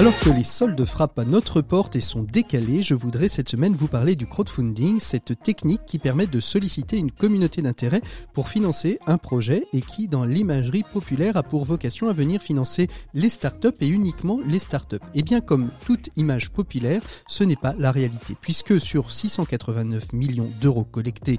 Alors que les soldes frappent à notre porte et sont décalés, je voudrais cette semaine vous parler du crowdfunding, cette technique qui permet de solliciter une communauté d'intérêt pour financer un projet et qui, dans l'imagerie populaire, a pour vocation à venir financer les startups et uniquement les startups. Et bien comme toute image populaire, ce n'est pas la réalité, puisque sur 689 millions d'euros collectés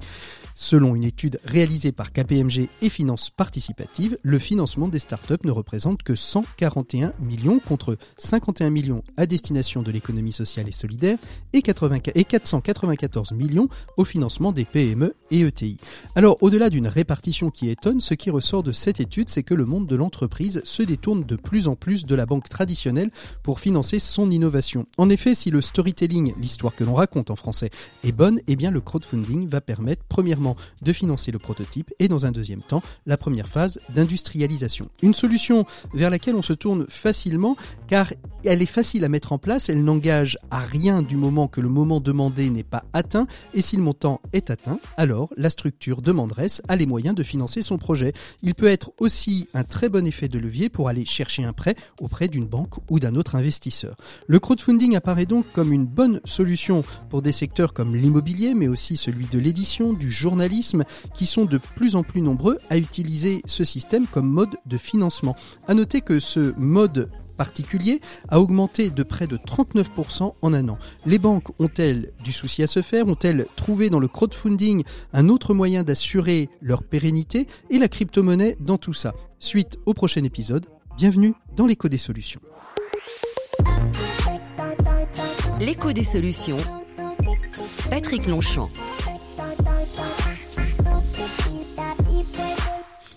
selon une étude réalisée par KPMG et Finances Participatives, le financement des startups ne représente que 141 millions contre 51 millions à destination de l'économie sociale et solidaire et, 494 millions au financement des PME et ETI. Alors au-delà d'une répartition qui étonne, ce qui ressort de cette étude, c'est que le monde de l'entreprise se détourne de plus en plus de la banque traditionnelle pour financer son innovation. En effet, si le storytelling, l'histoire que l'on raconte en français, est bonne, eh bien le crowdfunding va permettre premièrement de financer le prototype et dans un deuxième temps la première phase d'industrialisation. Une solution vers laquelle on se tourne facilement car elle est facile à mettre en place, elle n'engage à rien du moment que le moment demandé n'est pas atteint, et si le montant est atteint, alors la structure demanderesse a les moyens de financer son projet. Il peut être aussi un très bon effet de levier pour aller chercher un prêt auprès d'une banque ou d'un autre investisseur. Le crowdfunding apparaît donc comme une bonne solution pour des secteurs comme l'immobilier, mais aussi celui de l'édition, du journalisme, qui sont de plus en plus nombreux à utiliser ce système comme mode de financement. À noter que ce mode particulier a augmenté de près de 39% en un an. Les banques ont-elles du souci à se faire? Ont-elles trouvé dans le crowdfunding un autre moyen d'assurer leur pérennité et la crypto-monnaie dans tout ça? Suite au prochain épisode, bienvenue dans l'écho des solutions. L'écho des solutions. Patrick Longchamp.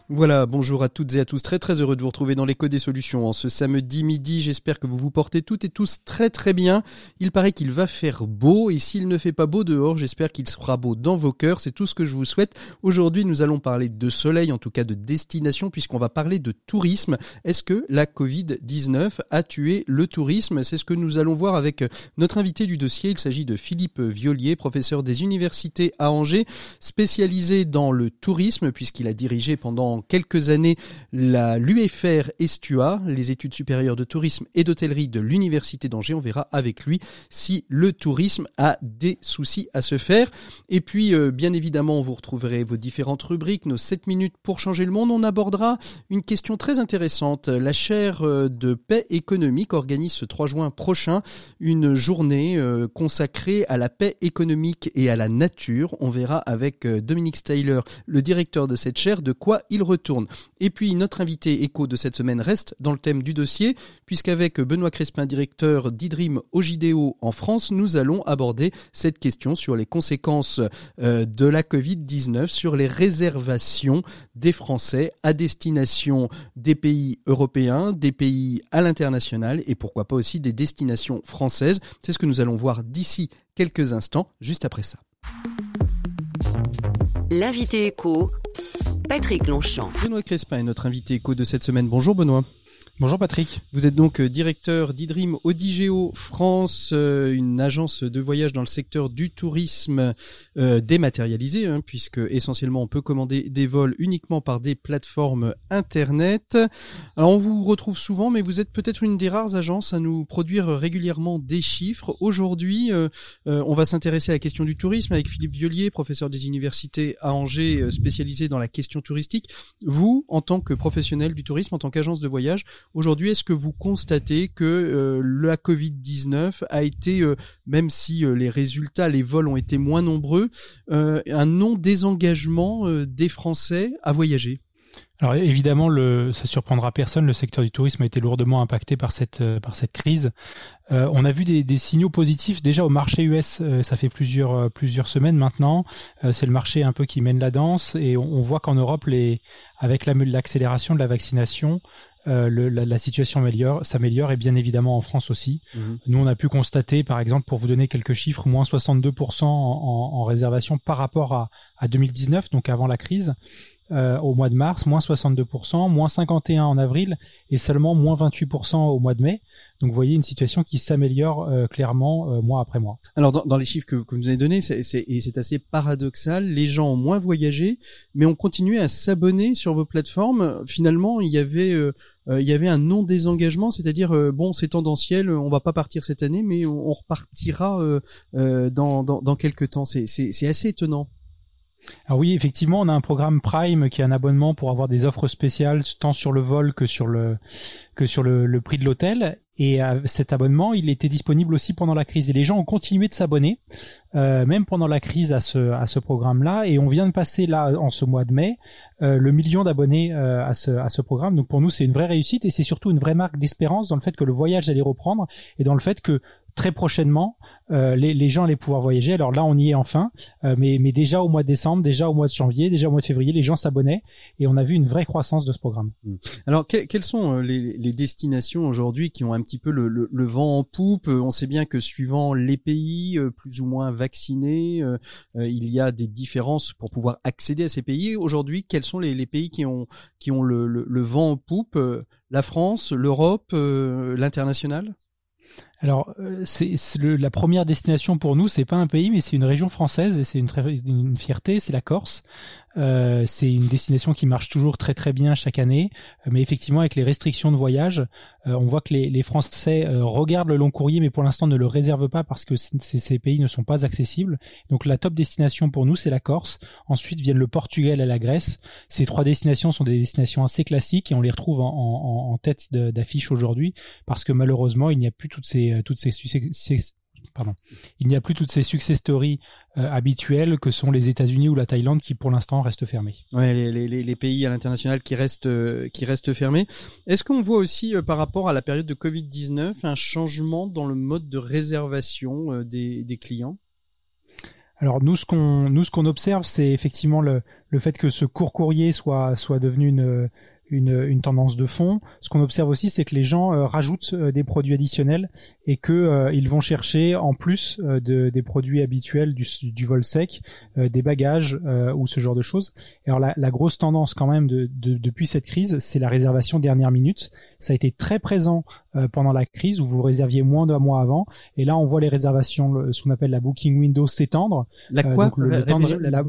Voilà, bonjour à toutes et à tous. Très très heureux de vous retrouver dans l'écho des solutions en ce samedi midi. J'espère que vous vous portez toutes et tous très très bien. Il paraît qu'il va faire beau et s'il ne fait pas beau dehors, j'espère qu'il sera beau dans vos cœurs. C'est tout ce que je vous souhaite. Aujourd'hui, nous allons parler de soleil, en tout cas de destination, puisqu'on va parler de tourisme. Est-ce que la Covid-19 a tué le tourisme? C'est ce que nous allons voir avec notre invité du dossier. Il s'agit de Philippe Violier, professeur des universités à Angers, spécialisé dans le tourisme, puisqu'il a dirigé pendant quelques années la l'UFR Estua, les études supérieures de tourisme et d'hôtellerie de l'Université d'Angers. On verra avec lui si le tourisme a des soucis à se faire. Et puis, euh, bien évidemment, vous retrouverez vos différentes rubriques, nos 7 minutes pour changer le monde. On abordera une question très intéressante. La chaire euh, de paix économique organise ce 3 juin prochain une journée euh, consacrée à la paix économique et à la nature. On verra avec Dominique Styler, le directeur de cette chaire, de quoi il retourne. Et puis notre invité écho de cette semaine reste dans le thème du dossier, puisqu'avec Benoît Crespin, directeur d'Idrim Ogideo en France, nous allons aborder cette question sur les conséquences euh, de la Covid-19 sur les réservations des Français à destination des pays européens, des pays à l'international et pourquoi pas aussi des destinations françaises. C'est ce que nous allons voir d'ici quelques instants, juste après ça. L'invité écho Patrick Longchamp. Benoît Crespin est notre invité éco de cette semaine. Bonjour Benoît. Bonjour Patrick. Vous êtes donc euh, directeur d'Idrim Odigeo France, euh, une agence de voyage dans le secteur du tourisme euh, dématérialisé, hein, puisque essentiellement on peut commander des vols uniquement par des plateformes internet. Alors on vous retrouve souvent, mais vous êtes peut-être une des rares agences à nous produire régulièrement des chiffres. Aujourd'hui, on va s'intéresser à la question du tourisme avec Philippe Violier, professeur des universités à Angers, spécialisé dans la question touristique. Vous, en tant que professionnel du tourisme, en tant qu'agence de voyage, Aujourd'hui, est-ce que vous constatez que euh, la Covid-19 a été, euh, même si euh, les résultats, les vols ont été moins nombreux, un non-désengagement des Français à voyager? Alors évidemment, le, ça surprendra personne. Le secteur du tourisme a été lourdement impacté par cette par cette crise. on a vu des, signaux positifs déjà au marché US. ça fait plusieurs plusieurs semaines maintenant. c'est le marché un peu qui mène la danse et on, on voit qu'en Europe, les avec l'accélération de la vaccination, euh, le, la, la, situation s'améliore et bien évidemment en France aussi. Mhm. Nous, on a pu constater, par exemple, pour vous donner quelques chiffres, moins 62% en, en, en, réservation par rapport à, à 2019, donc avant la crise. au mois de mars, moins 62%, moins 51 en avril et seulement moins 28% au mois de mai. Donc vous voyez une situation qui s'améliore euh, clairement euh, mois après mois. Alors dans, dans les chiffres que, que, vous avez donnés, c'est, assez paradoxal, les gens ont moins voyagé, mais ont continué à s'abonner sur vos plateformes. Finalement, il y avait euh, il y avait un non désengagement, c'est-à-dire bon c'est tendanciel, on va pas partir cette année, mais on, repartira dans, dans, dans quelques temps. C'est assez étonnant. Alors oui, effectivement, on a un programme Prime qui est un abonnement pour avoir des offres spéciales tant sur le vol que sur le que sur le, prix de l'hôtel. Et euh, cet abonnement, il était disponible aussi pendant la crise. Et les gens ont continué de s'abonner, euh, même pendant la crise, à ce à ce programme-là. Et on vient de passer là, en ce mois de mai, euh, le million d'abonnés à ce à ce programme. Donc pour nous, c'est une vraie réussite et c'est surtout une vraie marque d'espérance dans le fait que le voyage allait reprendre et dans le fait que très prochainement, euh, les, les, gens allaient pouvoir voyager. Alors là, on y est enfin, euh, mais, mais déjà au mois de décembre, déjà au mois de janvier, déjà au mois de février, les gens s'abonnaient et on a vu une vraie croissance de ce programme. Mmh. Alors, quelles sont euh, les, les destinations aujourd'hui qui ont un petit peu le, le, vent en poupe? On sait bien que suivant les pays plus ou moins vaccinés, il y a des différences pour pouvoir accéder à ces pays. Aujourd'hui, quels sont les, les, pays qui ont qui ont le, le vent en poupe? La France, l'Europe, l'international? Alors, euh, c'est la première destination pour nous. C'est pas un pays, mais c'est une région française et c'est une, une fierté. C'est la Corse. Euh, c'est une destination qui marche toujours très très bien chaque année, euh, mais effectivement avec les restrictions de voyage, on voit que les, Français regardent le long courrier, mais pour l'instant ne le réservent pas parce que ces pays ne sont pas accessibles. Donc la top destination pour nous c'est la Corse. Ensuite viennent le Portugal et la Grèce. Ces trois destinations sont des destinations assez classiques et on les retrouve en tête d'affiche aujourd'hui parce que malheureusement il n'y a plus toutes ces toutes ces, ces pardon. Il n'y a plus toutes ces success stories euh, habituelles que sont les États-Unis ou la Thaïlande qui pour l'instant restent fermés. Ouais, les, les, les pays à l'international qui restent euh, qui restent fermés. Est-ce qu'on voit aussi euh, par rapport à la période de Covid-19 un changement dans le mode de réservation des, des clients? Alors nous ce qu'on nous ce qu'on observe c'est effectivement le, le fait que ce court courrier soit soit devenu une une, une tendance de fond. Ce qu'on observe aussi, c'est que les gens euh, rajoutent euh, des produits additionnels et que euh, ils vont chercher en plus de, des produits habituels du, du vol sec, des bagages ou ce genre de choses. alors la, la grosse tendance quand même de, de, depuis cette crise, c'est la réservation dernière minute. Ça a été très présent pendant la crise où vous réserviez moins d'un mois avant. Et là, on voit les réservations, ce qu'on appelle la booking window s'étendre. La quoi le, la, la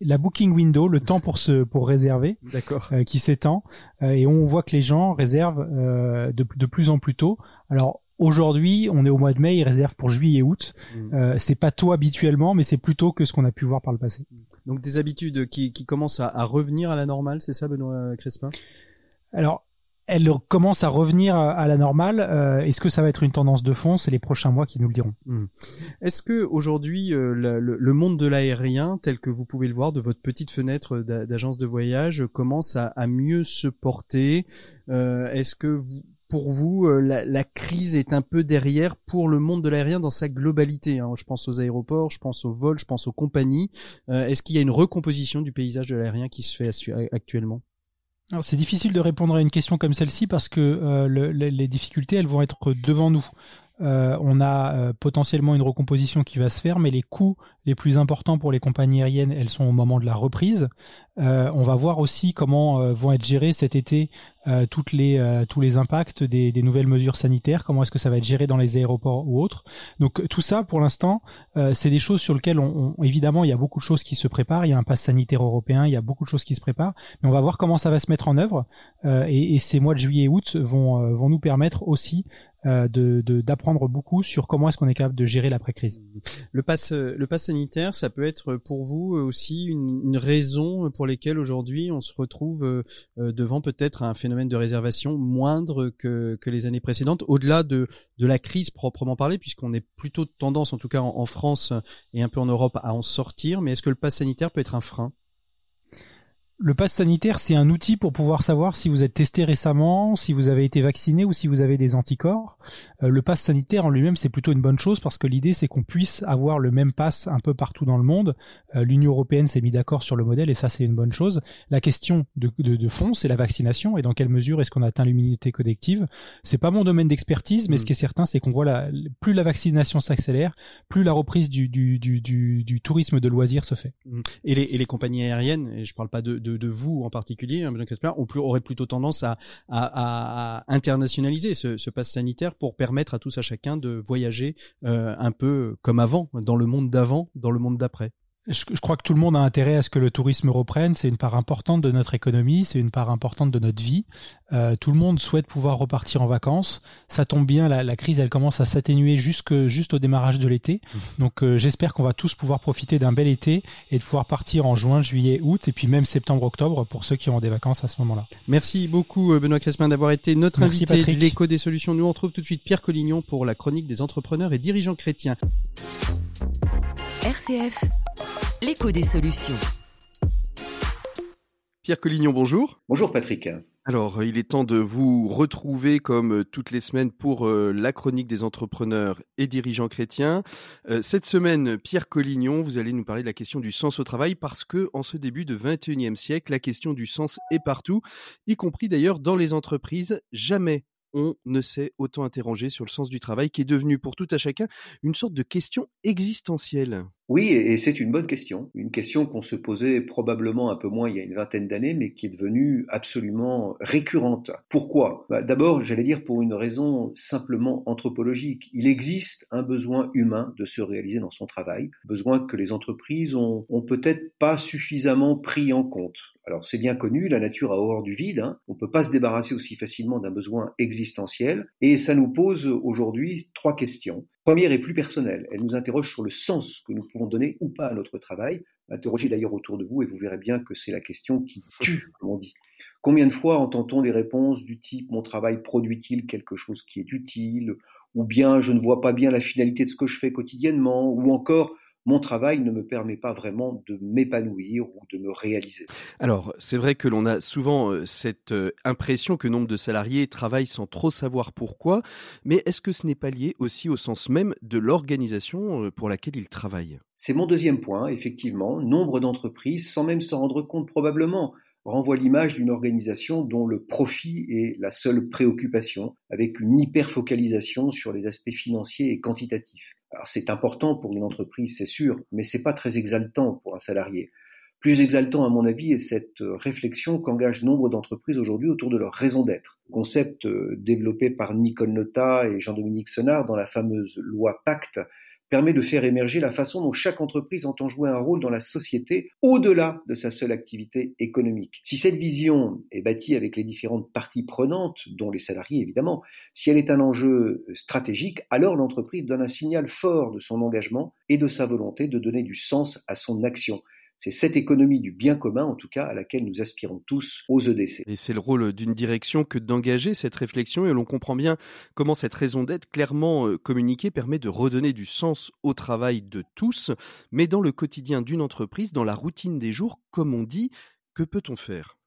booking window, le temps pour se pour réserver, d'accord, euh, qui s'étend euh, et on voit que les gens réservent euh, de, de plus en plus tôt. Alors aujourd'hui, on est au mois de mai, ils réservent pour juillet et août. Mm. c'est pas tôt habituellement, mais c'est plutôt que ce qu'on a pu voir par le passé. Donc des habitudes qui, qui commencent à, à revenir à la normale, c'est ça, Benoît Crespin? Alors elle commence à revenir à la normale. Euh, est-ce que ça va être une tendance de fond? C'est les prochains mois qui nous le diront. Hmm. Est-ce que aujourd'hui euh, le, monde de l'aérien, tel que vous pouvez le voir de votre petite fenêtre d'agence de voyage, commence à, mieux se porter? Euh, Est-ce que pour vous, la, crise est un peu derrière pour le monde de l'aérien dans sa globalité. Hein? Je pense aux aéroports, je pense aux vols, je pense aux compagnies. Est-ce qu'il y a une recomposition du paysage de l'aérien qui se fait actuellement? C'est difficile de répondre à une question comme celle-ci parce que euh, les difficultés, elles vont être devant nous. Euh, on a euh, potentiellement une recomposition qui va se faire, mais les coûts les plus importants pour les compagnies aériennes, elles sont au moment de la reprise. Euh, on va voir aussi comment vont être gérés cet été toutes les, tous les impacts des, des, nouvelles mesures sanitaires, comment est-ce que ça va être géré dans les aéroports ou autres. Donc tout ça, pour l'instant, c'est des choses sur lesquelles, on, évidemment, il y a beaucoup de choses qui se préparent. Il y a un pass sanitaire européen, il y a beaucoup de choses qui se préparent, mais on va voir comment ça va se mettre en œuvre. Et, et, ces mois de juillet et août vont, vont nous permettre aussi euh, de d'apprendre beaucoup sur comment est-ce qu'on est capable de gérer l'après-crise. Le pass le pass sanitaire, ça peut être pour vous aussi une, une raison pour lesquelles aujourd'hui on se retrouve euh, devant peut-être un phénomène de réservation moindre que, que les années précédentes, au-delà de, de la crise proprement parlée, puisqu'on est plutôt de tendance, en tout cas en, en France et un peu en Europe, à en sortir. Mais est-ce que le pass sanitaire peut être un frein? Le pass sanitaire, c'est un outil pour pouvoir savoir si vous êtes testé récemment, si vous avez été vacciné ou si vous avez des anticorps. Euh, le pass sanitaire en lui-même, c'est plutôt une bonne chose parce que l'idée, c'est qu'on puisse avoir le même pass un peu partout dans le monde. Euh, L'Union européenne s'est mis d'accord sur le modèle et ça, c'est une bonne chose. La question de, de, fond, c'est la vaccination et dans quelle mesure est-ce qu'on atteint l'immunité collective. C'est pas mon domaine d'expertise, mais ce mm. qui est certain, c'est qu'on voit la, plus la vaccination s'accélère, plus la reprise du, du, du, du, tourisme de loisirs se fait. Mm. Et les, et les compagnies aériennes, et je parle pas de de, vous en particulier, hein, aurait plutôt tendance à, à, internationaliser ce, ce pass sanitaire pour permettre à tous à chacun de voyager euh, un peu comme avant, dans le monde d'avant, dans le monde d'après. Je, crois que tout le monde a intérêt à ce que le tourisme reprenne. C'est une part importante de notre économie, c'est une part importante de notre vie. Euh, tout le monde souhaite pouvoir repartir en vacances. Ça tombe bien, la, crise, elle commence à s'atténuer jusque juste au démarrage de l'été. Mmh. Donc, euh, j'espère qu'on va tous pouvoir profiter d'un bel été et de pouvoir partir en juin, juillet, août et puis même septembre, octobre pour ceux qui auront des vacances à ce moment-là. Merci beaucoup euh, Benoît Crespin d'avoir été notre invité de l'écho des solutions. Nous on retrouve tout de suite Pierre Collignon pour la chronique des entrepreneurs et dirigeants chrétiens. RCF L'écho des solutions. Pierre Collignon, bonjour. Bonjour Patrick. Alors, il est temps de vous retrouver comme euh, toutes les semaines pour euh, la chronique des entrepreneurs et dirigeants chrétiens. Euh, cette semaine, Pierre Collignon, vous allez nous parler de la question du sens au travail parce que en ce début de 21e siècle, la question du sens est partout, y compris d'ailleurs dans les entreprises. Jamais on ne s'est autant interrogé sur le sens du travail qui est devenu pour tout à chacun une sorte de question existentielle. Oui, et c'est une bonne question. Une question qu'on se posait probablement un peu moins il y a une vingtaine d'années, mais qui est devenue absolument récurrente. Pourquoi? Bah, D'abord, j'allais dire pour une raison simplement anthropologique. Il existe un besoin humain de se réaliser dans son travail, besoin que les entreprises ont, ont peut-être pas suffisamment pris en compte. Alors c'est bien connu, la nature a horreur du vide, hein. on ne peut pas se débarrasser aussi facilement d'un besoin existentiel, et ça nous pose aujourd'hui trois questions. Première est plus personnelle, elle nous interroge sur le sens que nous pouvons donner ou pas à notre travail. Interrogez d'ailleurs autour de vous et vous verrez bien que c'est la question qui tue, comme on dit. Combien de fois entend-on des réponses du type mon travail produit-il quelque chose qui est utile? ou bien je ne vois pas bien la finalité de ce que je fais quotidiennement ou encore mon travail ne me permet pas vraiment de m'épanouir ou de me réaliser. Alors, c'est vrai que l'on a souvent euh, cette euh, impression que nombre de salariés travaillent sans trop savoir pourquoi, mais est-ce que ce n'est pas lié aussi au sens même de l'organisation euh, pour laquelle ils travaillent? C'est mon deuxième point, effectivement. Nombre d'entreprises, sans même s'en rendre compte probablement, renvoient l'image d'une organisation dont le profit est la seule préoccupation, avec une hyper-focalisation sur les aspects financiers et quantitatifs. C'est important pour une entreprise, c'est sûr, mais c'est pas très exaltant pour un salarié. Plus exaltant, à mon avis, est cette réflexion qu'engagent nombre d'entreprises aujourd'hui autour de leur raison d'être. Concept euh, développé par Nicole Nota et Jean-Dominique Senard dans la fameuse loi Pacte, permet de faire émerger la façon dont chaque entreprise entend jouer un rôle dans la société au-delà de sa seule activité économique. Si cette vision est bâtie avec les différentes parties prenantes, dont les salariés évidemment, si elle est un enjeu stratégique, alors l'entreprise donne un signal fort de son engagement et de sa volonté de donner du sens à son action. C'est cette économie du bien commun, en tout cas, à laquelle nous aspirons tous aux EDC. Et c'est le rôle d'une direction que d'engager cette réflexion, et l'on comprend bien comment cette raison d'être clairement euh, communiquée permet de redonner du sens au travail de tous, mais dans le quotidien d'une entreprise, dans la routine des jours, comme on dit, que peut-on faire?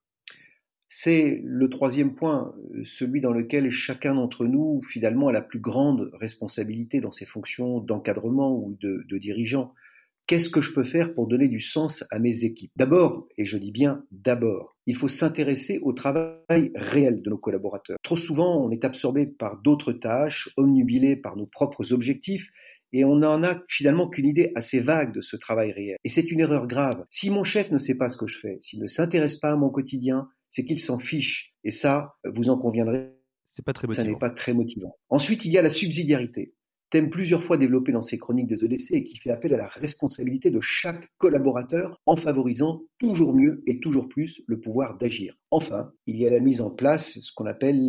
C'est le troisième point, euh, celui dans lequel chacun d'entre nous, finalement, a la plus grande responsabilité dans ses fonctions d'encadrement ou de, de dirigeant. Qu'est-ce que je peux faire pour donner du sens à mes équipes? D'abord, et je dis bien d'abord, il faut s'intéresser au travail réel de nos collaborateurs. Trop souvent, on est absorbé par d'autres tâches, omnubilé par nos propres objectifs, et on n'en a finalement qu'une idée assez vague de ce travail réel. Et c'est une erreur grave. Si mon chef ne sait pas ce que je fais, s'il ne s'intéresse pas à mon quotidien, c'est qu'il s'en fiche. Et ça, vous en conviendrez, c'est pas très motivant. Ça n'est pas très motivant. Ensuite, il y a la subsidiarité thème plusieurs fois développé dans ses chroniques des EDC et qui fait appel à la responsabilité de chaque collaborateur en favorisant toujours mieux et toujours plus le pouvoir d'agir. Enfin, il y a la mise en place ce qu'on appelle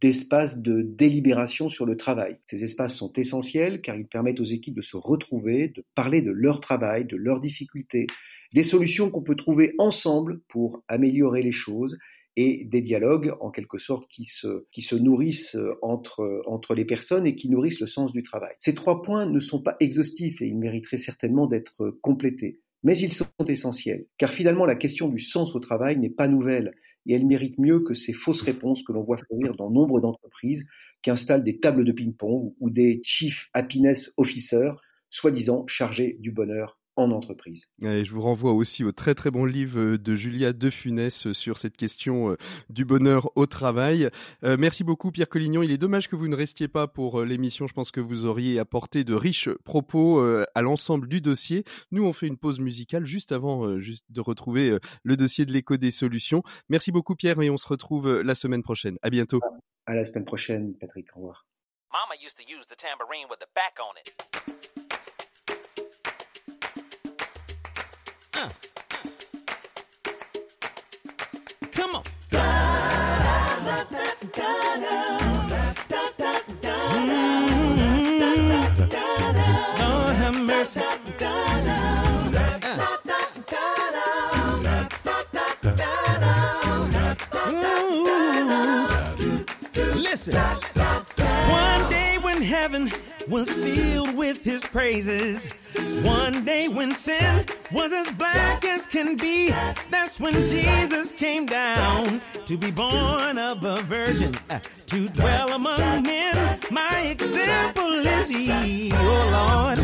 d'espaces de délibération sur le travail. Ces espaces sont essentiels car ils permettent aux équipes de se retrouver, de parler de leur travail, de leurs difficultés, des solutions qu'on peut trouver ensemble pour améliorer les choses et des dialogues en quelque sorte qui se, qui se nourrissent euh, entre, euh, entre les personnes et qui nourrissent le sens du travail. Ces trois points ne sont pas exhaustifs et ils mériteraient certainement d'être complétés, mais ils sont essentiels, car finalement la question du sens au travail n'est pas nouvelle et elle mérite mieux que ces fausses réponses que l'on voit fleurir dans nombre d'entreprises qui installent des tables de ping-pong ou des Chief Happiness Officers, soi-disant chargés du bonheur en entreprise. Et je vous renvoie aussi au très très bon livre euh, de Julia De Funès euh, sur cette question euh, du bonheur au travail. merci beaucoup Pierre Collignon. Il est dommage que vous ne restiez pas pour l'émission. Je pense que vous auriez apporté de riches propos à l'ensemble du dossier. Nous, on fait une pause musicale juste avant juste de retrouver le dossier de l'écho des solutions. Merci beaucoup Pierre et on se retrouve la semaine prochaine. À bientôt. À la semaine prochaine, Patrick. Au revoir. Mama used to use the tambourine with the back on it. Come on. Mm-hmm. Lord have mercy. Listen. One day when heaven was filled with his praises. One day when sin was as black as can be, that's when Jesus came down to be born of a virgin, uh, to dwell among men. My example is he, oh Lord.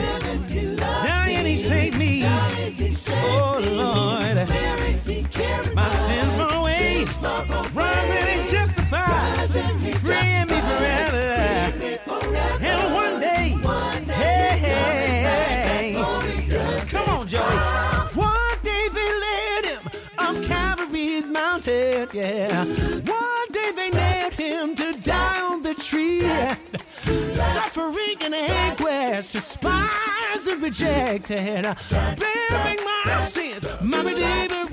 And he saved me, oh Lord. My sins far away, rising and justified, freeing me forever. Mountain, yeah. One day they nailed him to on the tree. Suffering and anguish, despised and rejected, bearing my sins, my redeemer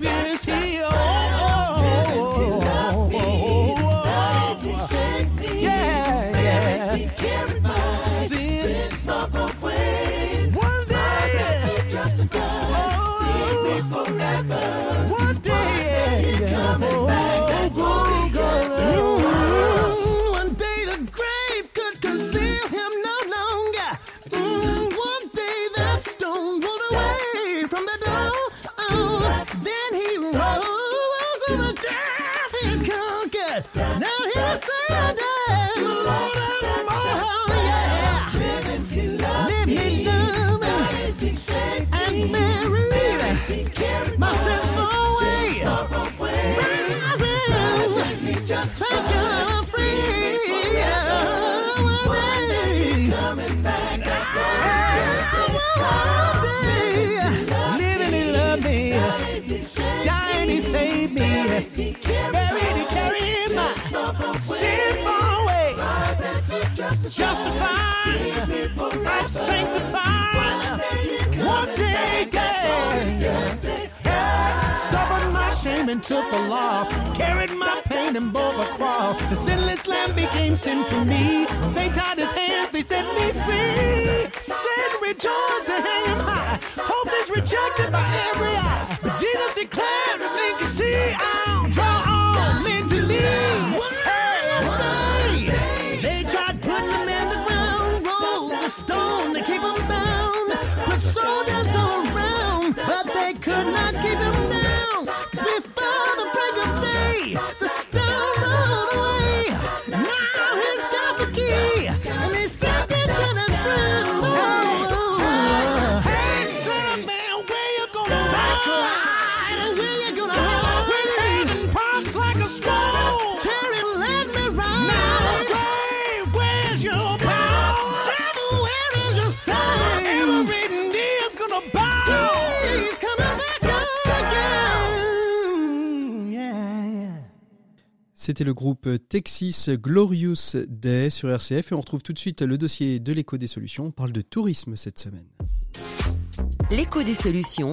buried he carried my sin far away. Justified, I'm sanctified. One day, yeah. Suffered my shame and took the loss. Carried my pain and bore the cross. The sinless lamb became sin for me. They tied his hands, they set me free. Sin rejoiced to hang him high. Hope is rejected by every eye. Jesus declared C'était le groupe Texas Glorious Day sur RCF et on retrouve tout de suite le dossier de l'écho des solutions. On parle de tourisme cette semaine. L'écho des solutions.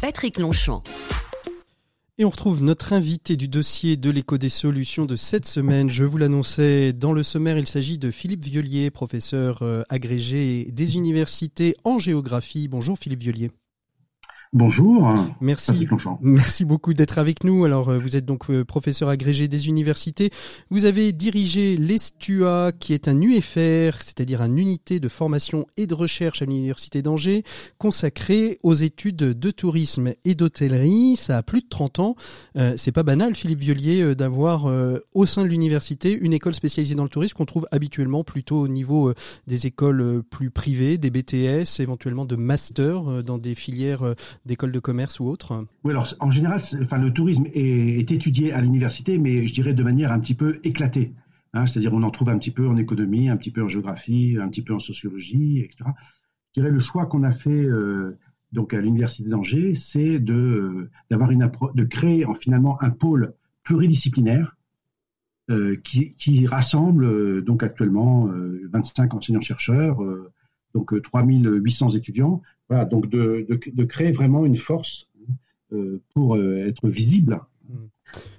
Patrick Longchamp. Et on retrouve notre invité du dossier de l'écho des solutions de cette semaine. Je vous l'annonçais dans le sommaire, il s'agit de Philippe Violier, professeur euh, agrégé des universités en géographie. Bonjour Philippe Violier. Bonjour. Merci. Merci beaucoup d'être avec nous. Alors, euh, vous êtes donc euh, professeur agrégé des universités. Vous avez dirigé l'ESTUA, qui est un UFR, c'est-à-dire une unité de formation et de recherche à l'université d'Angers, consacrée aux études de tourisme et d'hôtellerie. Ça a plus de 30 ans. Euh, c'est pas banal, Philippe Violier, d'avoir au sein de l'université une école spécialisée dans le tourisme qu'on trouve habituellement plutôt au niveau des écoles plus privées, des BTS, éventuellement de master dans des filières d'écoles de commerce ou autres Oui, alors en général, enfin, le tourisme est, étudié à l'université, mais je dirais de manière un petit peu éclatée. Hein. C'est-à-dire on en trouve un petit peu en économie, un petit peu en géographie, un petit peu en sociologie, etc. Je dirais le choix qu'on a fait euh, donc à l'université d'Angers, c'est de euh, de créer en, finalement un pôle pluridisciplinaire euh, qui, qui, rassemble donc actuellement 25 enseignants chercheurs, donc 3800 étudiants. Voilà, donc de, créer vraiment une force euh, pour euh, être visible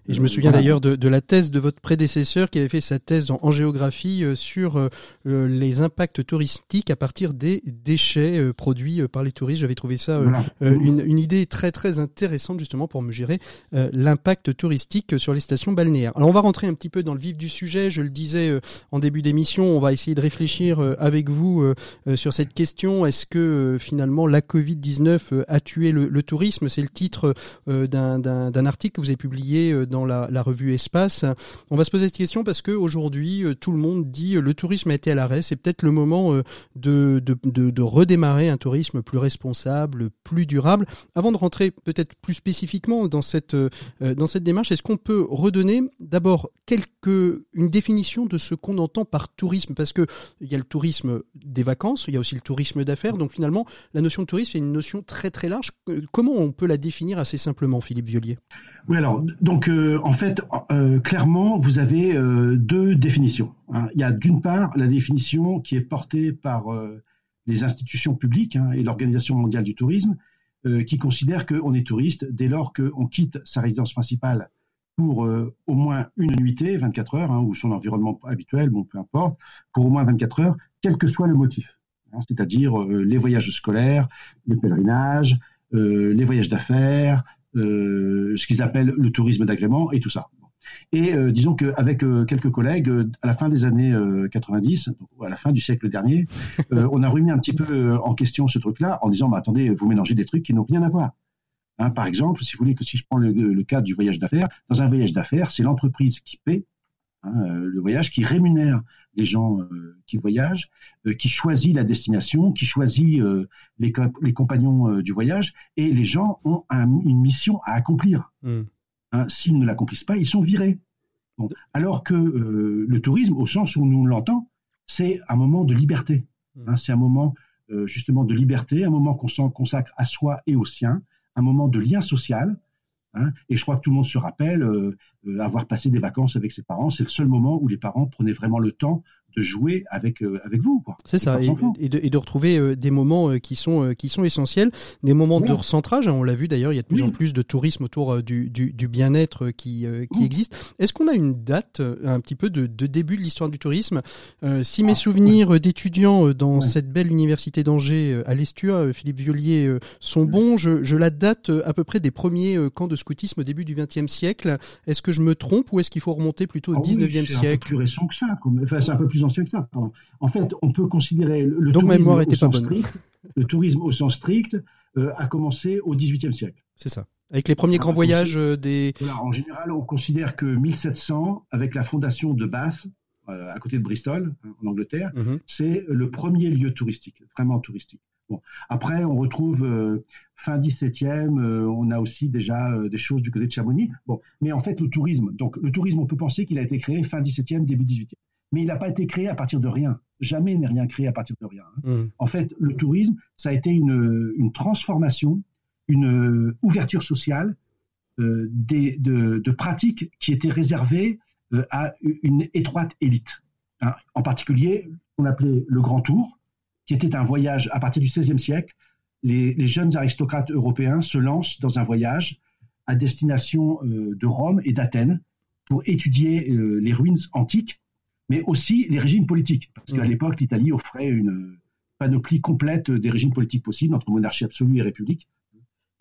et je me souviens d'ailleurs de, de, la thèse de votre prédécesseur qui avait fait sa thèse en, géographie euh, sur euh, les impacts touristiques à partir des déchets euh, produits par les touristes. J'avais trouvé ça une, une, idée très très intéressante justement pour mesurer l'impact touristique sur les stations balnéaires. Alors on va rentrer un petit peu dans le vif du sujet. Je le disais en début d'émission, on va essayer de réfléchir avec vous sur cette question. Est-ce que finalement la Covid-19 a tué le, le tourisme? C'est le titre d'un article que vous avez publié dans dans la, revue Espace. On va se poser cette question parce que aujourd'hui, euh, tout le monde dit euh, le tourisme a été à l'arrêt. C'est peut-être le moment euh, de, de, redémarrer un tourisme plus responsable, plus durable. Avant de rentrer peut-être plus spécifiquement dans cette, dans cette démarche, est-ce qu'on peut redonner d'abord quelque, une définition de ce qu'on entend par tourisme? Parce que il y a le tourisme des vacances, il y a aussi le tourisme d'affaires. Donc finalement, la notion de tourisme est une notion très très large. Comment on peut la définir assez simplement, Philippe Violier oui, alors, donc, euh, en fait, euh, clairement, vous avez euh, deux définitions. Hein. Il y a d'une part la définition qui est portée par les institutions publiques hein, et l'Organisation mondiale du tourisme, qui considère qu'on est touriste dès lors qu'on quitte sa résidence principale pour au moins une nuitée, 24 heures, hein, ou son environnement habituel, bon, peu importe, pour au moins 24 heures, quel que soit le motif. C'est-à-dire les voyages scolaires, les pèlerinages, les voyages d'affaires, euh, ce qu'ils appellent le tourisme d'agrément et tout ça. Et euh, disons qu'avec euh, quelques collègues, à la fin des années 90, à la fin du siècle dernier, on a remis un petit peu en question ce truc-là en disant, bah, attendez, vous mélangez des trucs qui n'ont rien à voir. Hein, par exemple, si vous voulez que si je prends le, le cas du voyage d'affaires, dans un voyage d'affaires, c'est l'entreprise qui paie hein, le voyage, qui rémunère les gens qui voyagent, qui choisit la destination, qui choisit les, les, compagnons du voyage, et les gens ont une mission à accomplir. Hmm. Hein, s'ils ne l'accomplissent pas, ils sont virés. Alors que le tourisme, au sens où nous l'entendons, c'est un moment de liberté. Hmm. Hein, c'est un moment justement de liberté, un moment qu'on s'en consacre à soi et aux siens, un moment de lien social, Hein. et je crois que tout le monde se rappelle euh, euh, avoir passé des vacances avec ses parents. C'est le seul moment où les parents prenaient vraiment le temps de jouer avec euh, avec vous. C'est ça, et, de, et, de, retrouver des moments qui sont qui sont essentiels, des moments de recentrage. Hein, on l'a vu d'ailleurs, il y a de plus en plus de tourisme autour du, du, du bien-être qui qui existe. Est-ce qu'on a une date un petit peu de, de début de l'histoire du tourisme? Si mes ah, souvenirs d'étudiants dans cette belle université d'Angers à l'Estua, Philippe Violier, sont bons, je, je la date à peu près des premiers camps de scoutisme au début du XXe siècle. Est-ce que je me trompe ou est-ce qu'il faut remonter plutôt au XIXe ah siècle C'est un peu plus récent que ça. Enfin, c'est un peu plus que ça. En fait, on peut considérer le, tourisme mémoire était au pas strict, le tourisme au sens strict euh, a commencé au XVIIIe siècle. C'est ça. Avec les premiers grands voyages euh, des. en général, on considère que 1700, avec la fondation de Bath, euh, à côté de Bristol, hein, en Angleterre, mhm. c'est le premier lieu touristique, vraiment touristique. Bon. Après, on retrouve euh, fin 17e, euh, on a aussi déjà euh, des choses du côté de Chamonix. Bon. Mais en fait, le tourisme, donc le tourisme, on peut penser qu'il a été créé fin 17e, début 18e. Mais il n'a pas été créé à partir de rien. Jamais n'est rien créé à partir de rien. Hein. Mmh. En fait, le tourisme, ça a été une, une transformation, une ouverture sociale des, de, de, pratiques qui étaient réservées à une étroite élite. Hein. En particulier, on appelait le Grand Tour, qui était un voyage à partir du XVIe siècle. Les, jeunes aristocrates européens se lancent dans un voyage à destination euh, de Rome et d'Athènes pour étudier euh, les ruines antiques, mais aussi les régimes politiques. Parce qu'à mmh. l'époque, l'Italie offrait une panoplie complète des régimes politiques possibles entre monarchie absolue et république.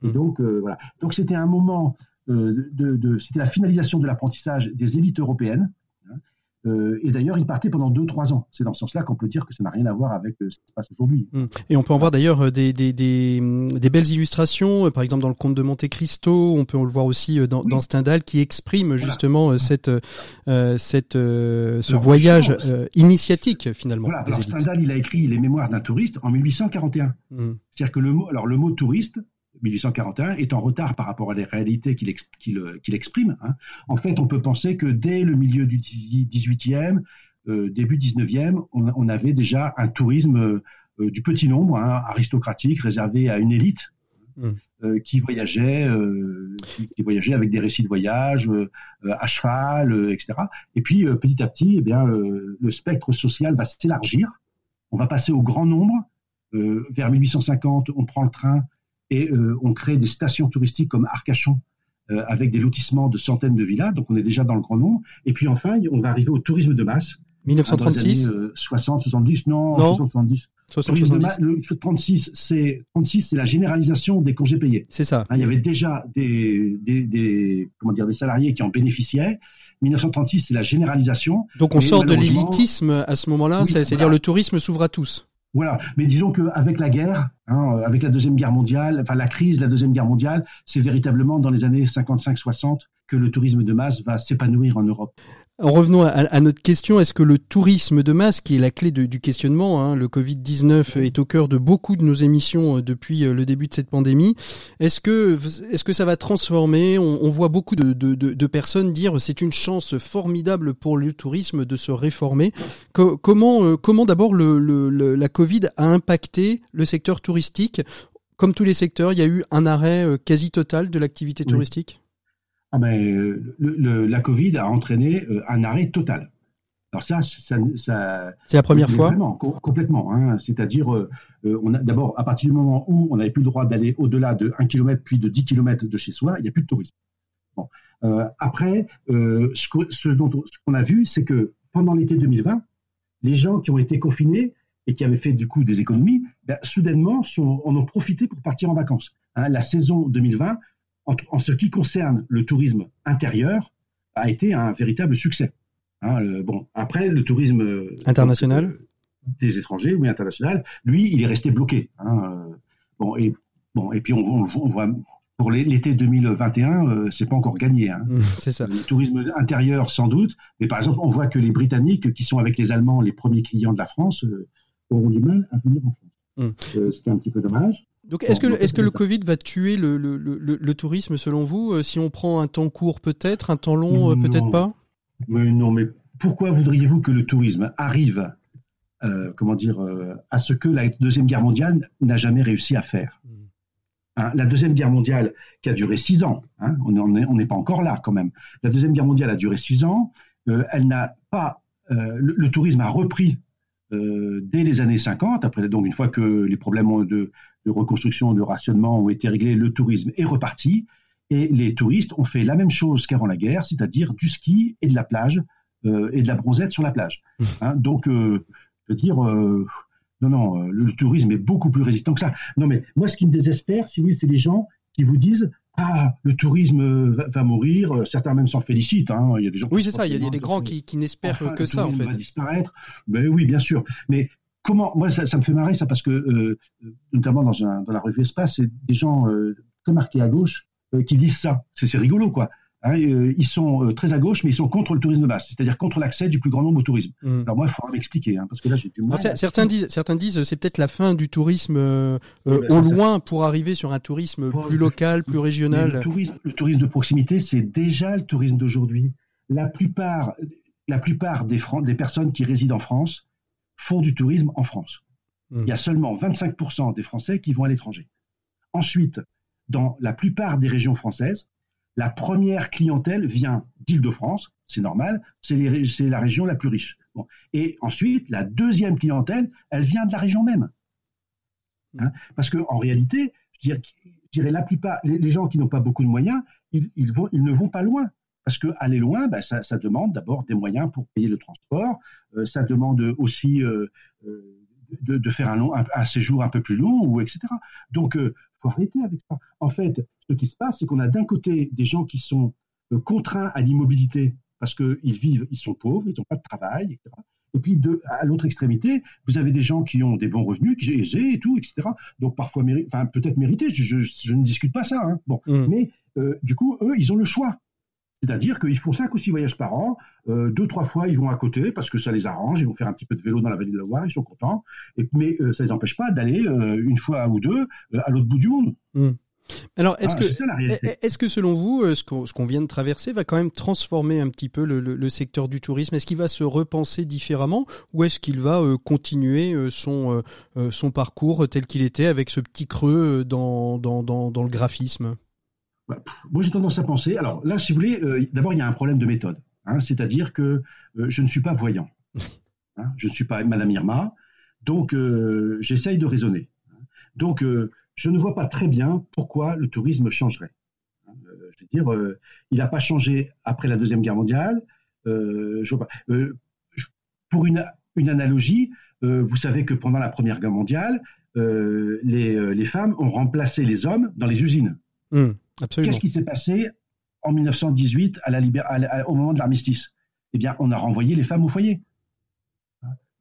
Et mmh. donc, voilà. Donc, c'était un moment de, de c'était la finalisation de l'apprentissage des élites européennes. Euh, et d'ailleurs, il partait pendant 2-3 ans. C'est dans ce sens-là qu'on peut dire que ça n'a rien à voir avec euh, ce qui se passe aujourd'hui. Mmh. Et on peut en voir d'ailleurs euh, des, des, des, des, belles illustrations, par exemple dans le Comte de Monte Cristo, on peut le voir aussi dans, dans Stendhal, qui exprime justement cette, cette, ce voyage initiatique finalement. Voilà. alors, Stendhal, il a écrit Les Mémoires d'un touriste en 1841. Mmh. C'est-à-dire que le mot, alors le mot touriste, 1841 est en retard par rapport à les réalités qu'il exprime. Hein. En fait, on peut penser que dès le milieu du 18e, euh, début 19e, on, avait déjà un tourisme euh, du petit nombre, hein, aristocratique, réservé à une élite. Mmh. Euh, qui voyageait, qui, voyageait avec des récits de voyage à cheval, etc. Et puis petit à petit, eh bien, le spectre social va s'élargir. On va passer au grand nombre. vers 1850, on prend le train et euh, on crée des stations touristiques comme Arcachon euh, avec des lotissements de centaines de villas, donc on est déjà dans le grand nombre. Et puis enfin, on va arriver au tourisme de masse. 1936 60, 70, non, non. 70. 70. le 36, c'est 36, c'est la généralisation des congés payés. C'est ça. Hein, il y avait déjà des, des, des, comment dire, des salariés qui en bénéficiaient. 1936, c'est la généralisation. Donc on sort de l'élitisme à ce moment-là, c'est-à-dire le tourisme s'ouvre à tous. Voilà, mais disons qu'avec la guerre, hein, avec la Deuxième Guerre mondiale, enfin la crise de la Deuxième Guerre mondiale, c'est véritablement dans les années 55-60 que le tourisme de masse va s'épanouir en Europe. En revenant à, notre question, est-ce que le tourisme de masse, qui est la clé du questionnement, hein, le Covid-19 est au cœur de beaucoup de nos émissions euh, depuis euh, le début de cette pandémie, est-ce que, est-ce que ça va transformer? On, voit beaucoup de, de, de personnes dire c'est une chance formidable pour le tourisme de se réformer. comment, euh, comment d'abord le, le, la Covid a impacté le secteur touristique? Comme tous les secteurs, il y a eu un arrêt quasi total de l'activité touristique? Ah ben, le, la Covid a entraîné euh, un arrêt total. Alors ça, ça, ça c'est la première fois? Vraiment, complètement. Hein. C'est-à-dire, euh, euh, on a d'abord à partir du moment où on n'avait plus le droit d'aller au-delà de 1 km puis de 10 km de chez soi, il n'y a plus de tourisme. Bon. après, ce, dont ce qu'on a vu, c'est que pendant l'été 2020, les gens qui ont été confinés et qui avaient fait du coup des économies, ben, soudainement sont, en ont profité pour partir en vacances. Hein. la saison 2020 en, ce qui concerne le tourisme intérieur, a été un véritable succès. Hein, bon, après, le tourisme euh, international euh, des étrangers, oui, international, lui, il est resté bloqué. Hein, euh, bon, et, bon, et puis on, voit pour l'été 2021, c'est pas encore gagné. Hein. Mmh, c'est ça. Le tourisme intérieur, sans doute. Mais par exemple, on voit que les Britanniques, qui sont avec les Allemands les premiers clients de la France, auront du mal à venir en France. Mmh. C'était un petit peu dommage. Donc est-ce que, est-ce que le Covid va tuer le, le, le, le tourisme selon vous euh, Si on prend un temps court peut-être, un temps long euh, peut-être pas? Mais Non, mais pourquoi voudriez-vous que le tourisme arrive euh, comment dire, euh, à ce que la Deuxième Guerre mondiale n'a jamais réussi à faire? Hmm. hein, La Deuxième Guerre mondiale qui a duré six ans, hein, on n'est on pas encore là quand même, la Deuxième Guerre mondiale a duré six ans, elle n'a pas, le, tourisme a repris dès les années 50, après donc une fois que les problèmes de, de reconstruction, de rationnement ont été réglés, le tourisme est reparti. Et les touristes ont fait la même chose qu'avant la guerre, c'est-à-dire du ski et de la plage euh, et de la bronzette sur la plage. Hein, donc, euh, je veux dire, euh, non, non, le, tourisme est beaucoup plus résistant que ça. Non, mais moi, ce qui me désespère, si oui, c'est les gens qui vous disent ah, le tourisme va, mourir. Certains même s'en félicitent. Hein. Il y a des gens. Oui, c'est ça. Il y a, des grands qui, n'espèrent que ça, en fait. Va disparaître. Ben oui, bien sûr. Mais comment moi ça, me fait marrer ça parce que euh, notamment dans, un, dans la revue Espace, c'est des gens euh, très marqués à gauche euh, qui disent ça. C'est rigolo quoi. Hein, ils sont très à gauche, mais ils sont contre le tourisme de masse, c'est-à-dire contre l'accès du plus grand nombre au tourisme. Mmh. Alors moi, il faudra m'expliquer, hein, parce que là, j'ai du mal. certains, disent, certains disent, c'est peut-être la fin du tourisme au loin pour arriver sur un tourisme plus local, plus régional. Le tourisme, le tourisme, de proximité, c'est déjà le tourisme d'aujourd'hui. La plupart, la plupart des, des personnes qui résident en France font du tourisme en France. Hmm. Il y a seulement 25% des Français qui vont à l'étranger. Ensuite, dans la plupart des régions françaises, la première clientèle vient d'Île-de-France, c'est normal, c'est la région la plus riche. Et ensuite, la deuxième clientèle, elle vient de la région même. Hmm. Hein, parce qu'en réalité, je dirais, la plupart, les, gens qui n'ont pas beaucoup de moyens, ils, vont, ils ne vont pas loin. Parce que aller loin, ben, ça, demande d'abord des moyens pour payer le transport, euh, ça demande aussi euh, euh, de, faire un, long, un, séjour un peu plus long, ou etc. Donc, il faut arrêter avec ça. En fait, ce qui se passe, c'est qu'on a d'un côté des gens qui sont contraints à l'immobilité parce qu'ils vivent, ils sont pauvres, ils n'ont pas de travail, etc. Et puis, de, à l'autre extrémité, vous avez des gens qui ont des bons revenus, qui sont aisés et tout, etc. Donc, parfois, enfin, peut-être mérités, je, je, ne discute pas ça. Hein. Bon. Mmh. Mais, euh, du coup, eux, ils ont le choix. C'est-à-dire qu'ils font cinq ou six voyages par an, euh, deux, trois fois ils vont à côté parce que ça les arrange, ils vont faire un petit peu de vélo dans la vallée de la Loire, ils sont contents, et, mais euh, ça ne les empêche pas d'aller une fois ou deux à l'autre bout du monde. Mmh. Alors, est-ce ah, que, est que selon vous, euh, ce qu'on vient de traverser va quand même transformer un petit peu le, secteur du tourisme? Est-ce qu'il va se repenser différemment ou est-ce qu'il va euh, continuer euh, son, son parcours tel qu'il était avec ce petit creux dans, dans, dans, le graphisme? Moi, j'ai tendance à penser. Alors là, si vous voulez, d'abord, il y a un problème de méthode. Hein, c'est-à-dire que je ne suis pas voyant. Hein, je ne suis pas Madame Irma. Donc, j'essaye de raisonner. Donc, je ne vois pas très bien pourquoi le tourisme changerait. Euh, je veux dire, euh, il n'a pas changé après la Deuxième Guerre mondiale. Euh, pour une, analogie, vous savez que pendant la Première Guerre mondiale, les, femmes ont remplacé les hommes dans les usines. Mmh, Qu'est-ce qui s'est passé en 1918 au moment de l'armistice? Eh bien, on a renvoyé les femmes au foyer.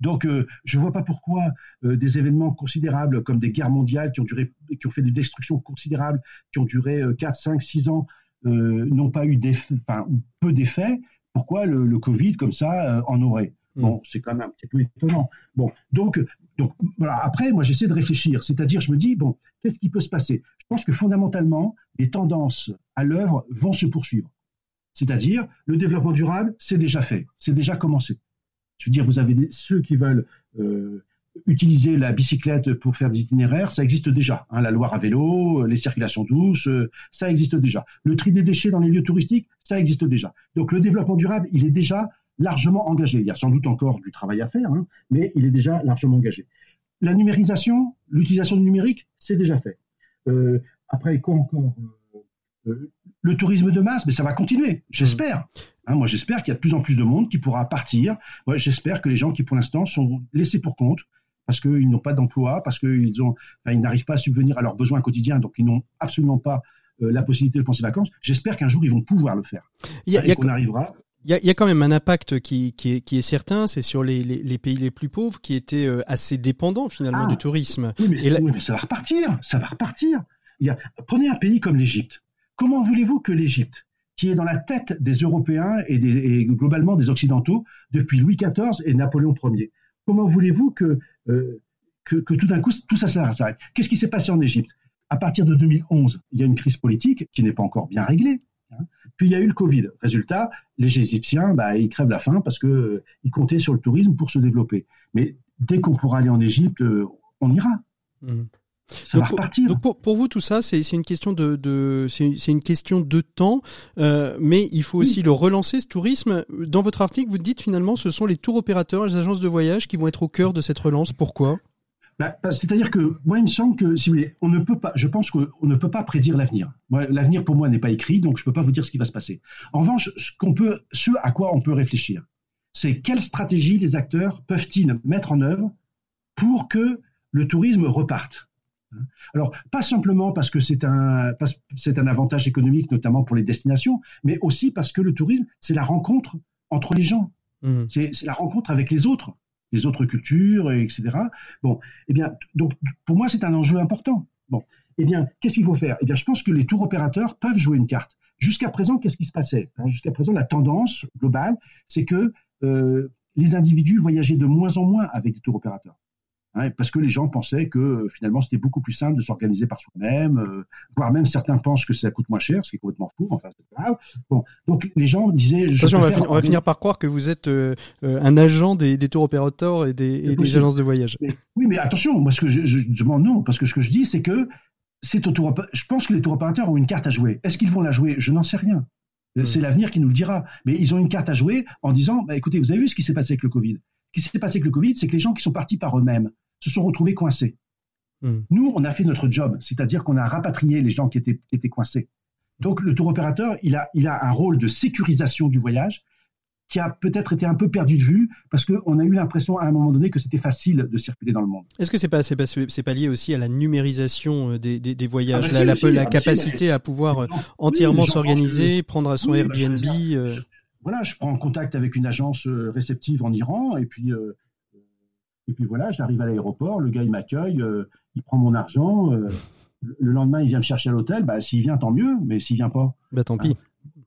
Donc, euh, je ne vois pas pourquoi euh, des événements considérables comme des guerres mondiales qui ont, duré, qui ont fait des destructions considérables, qui ont duré 4, 5, 6 ans, euh, n'ont pas eu d'effet, enfin, ou peu d'effets. Pourquoi le, Covid, comme ça, en aurait? Bon, c'est quand même un petit peu étonnant. Bon, donc, donc voilà. après, moi, j'essaie de réfléchir. C'est-à-dire, je me dis, bon, qu'est-ce qui peut se passer? Je pense que fondamentalement, les tendances à l'œuvre vont se poursuivre. C'est-à-dire, le développement durable, c'est déjà fait, c'est déjà commencé. Je veux dire, vous avez ceux qui veulent euh, utiliser la bicyclette pour faire des itinéraires, ça existe déjà. Hein, la Loire à vélo, les circulations douces, euh, ça existe déjà. Le tri des déchets dans les lieux touristiques, ça existe déjà. Donc le développement durable, il est déjà largement engagé. Il y a sans doute encore du travail à faire, hein, mais il est déjà largement engagé. La numérisation, l'utilisation du numérique, c'est déjà fait. après, quoi encore Le tourisme de masse, mais ça va continuer, j'espère. Hein, moi, j'espère qu'il y a de plus en plus de monde qui pourra partir. Moi, j'espère que les gens qui, pour l'instant, sont laissés pour compte parce qu'ils n'ont pas d'emploi, parce qu'ils ont, ils n'arrivent pas à subvenir à leurs besoins quotidiens, donc ils n'ont absolument pas euh, la possibilité de penser vacances. J'espère qu'un jour ils vont pouvoir le faire. Il y a, arrivera. Il y, a, quand même un impact qui, est, certain, c'est sur les, pays les plus pauvres qui étaient euh, assez dépendants finalement ah. du tourisme. Oui mais, ça va repartir, ça va repartir. Il y a, prenez un pays comme l'Égypte. Comment voulez-vous que l'Égypte, qui est dans la tête des Européens et, globalement des Occidentaux depuis Louis XIV et Napoléon Ier. Comment voulez-vous que, euh, que, tout d'un coup tout ça s'arrête? Qu'est-ce qui s'est passé en Égypte? À partir de 2011, il y a une crise politique qui n'est pas encore bien réglée. Hein. Puis il y a eu le Covid. Résultat, les Égyptiens, bah, ils crèvent la faim parce qu'ils euh, comptaient sur le tourisme pour se développer. Mais dès qu'on pourra aller en Égypte, euh, on ira. Mmh donc, pour, vous tout ça c'est une question de, de c'est une question de temps euh, mais il faut aussi le relancer ce tourisme dans votre article vous dites finalement ce sont les tours opérateurs les agences de voyage qui vont être au cœur de cette relance pourquoi? Bah, c'est-à-dire que moi, il me semble que, si vous voulez, on ne peut pas, je pense qu'on ne peut pas prédire l'avenir. L'avenir, pour moi, n'est pas écrit, donc je ne peux pas vous dire ce qui va se passer. En revanche, ce, qu'on peut, ce à quoi on peut réfléchir, c'est quelle stratégie les acteurs peuvent-ils mettre en œuvre pour que le tourisme reparte alors, pas simplement parce que c'est un, c'est un avantage économique, notamment pour les destinations, mais aussi parce que le tourisme, c'est la rencontre entre les gens. Mmh. C'est, la rencontre avec les autres, les autres cultures, etc. Bon, eh bien, donc, pour moi, c'est un enjeu important. Bon, eh bien, qu'est-ce qu'il faut faire? Eh bien, je pense que les tours opérateurs peuvent jouer une carte. Jusqu'à présent, qu'est-ce qui se passait? Hein, Jusqu'à présent, la tendance globale, c'est que euh, les individus voyageaient de moins en moins avec des tours opérateurs. Hein, parce que les gens pensaient que euh, finalement c'était beaucoup plus simple de s'organiser par soi-même, euh, voire même certains pensent que ça coûte moins cher, ce qui est complètement fou. Enfin, c'est grave. Bon, donc les gens disaient. Attention, on va, finir, par croire que vous êtes euh, un agent des, tours opérateurs et des, agences de voyage. oui, mais attention, moi ce que je, demande non, parce que ce que je dis c'est que c'est au je pense que les tours opérateurs ont une carte à jouer. Est-ce qu'ils vont la jouer? Je n'en sais rien. Hmm. C'est l'avenir qui nous le dira. Mais ils ont une carte à jouer en disant, bah, écoutez, vous avez vu ce qui s'est passé avec le Covid? Ce qui s'est passé avec le Covid, c'est que les gens qui sont partis par eux-mêmes, se sont retrouvés coincés. Hmm. Nous, on a fait notre job, c'est-à-dire qu'on a rapatrié les gens qui étaient, étaient coincés. Donc le tour opérateur, il a, il a un rôle de sécurisation du voyage qui a peut-être été un peu perdu de vue parce qu'on a eu l'impression à un moment donné que c'était facile de circuler dans le monde. Est-ce que c'est pas c'est pas c'est pas lié aussi à la numérisation euh, des, des, des voyages, ah, la, la, capacité à pouvoir euh, entièrement s'organiser, prendre son Airbnb. Euh... Voilà, je prends contact avec une agence réceptive en Iran et puis et puis voilà, j'arrive à l'aéroport, le gars il m'accueille, il prend mon argent. le lendemain, il vient me chercher à l'hôtel. Bah, s'il vient, tant mieux. Mais s'il vient pas, bah tant pis.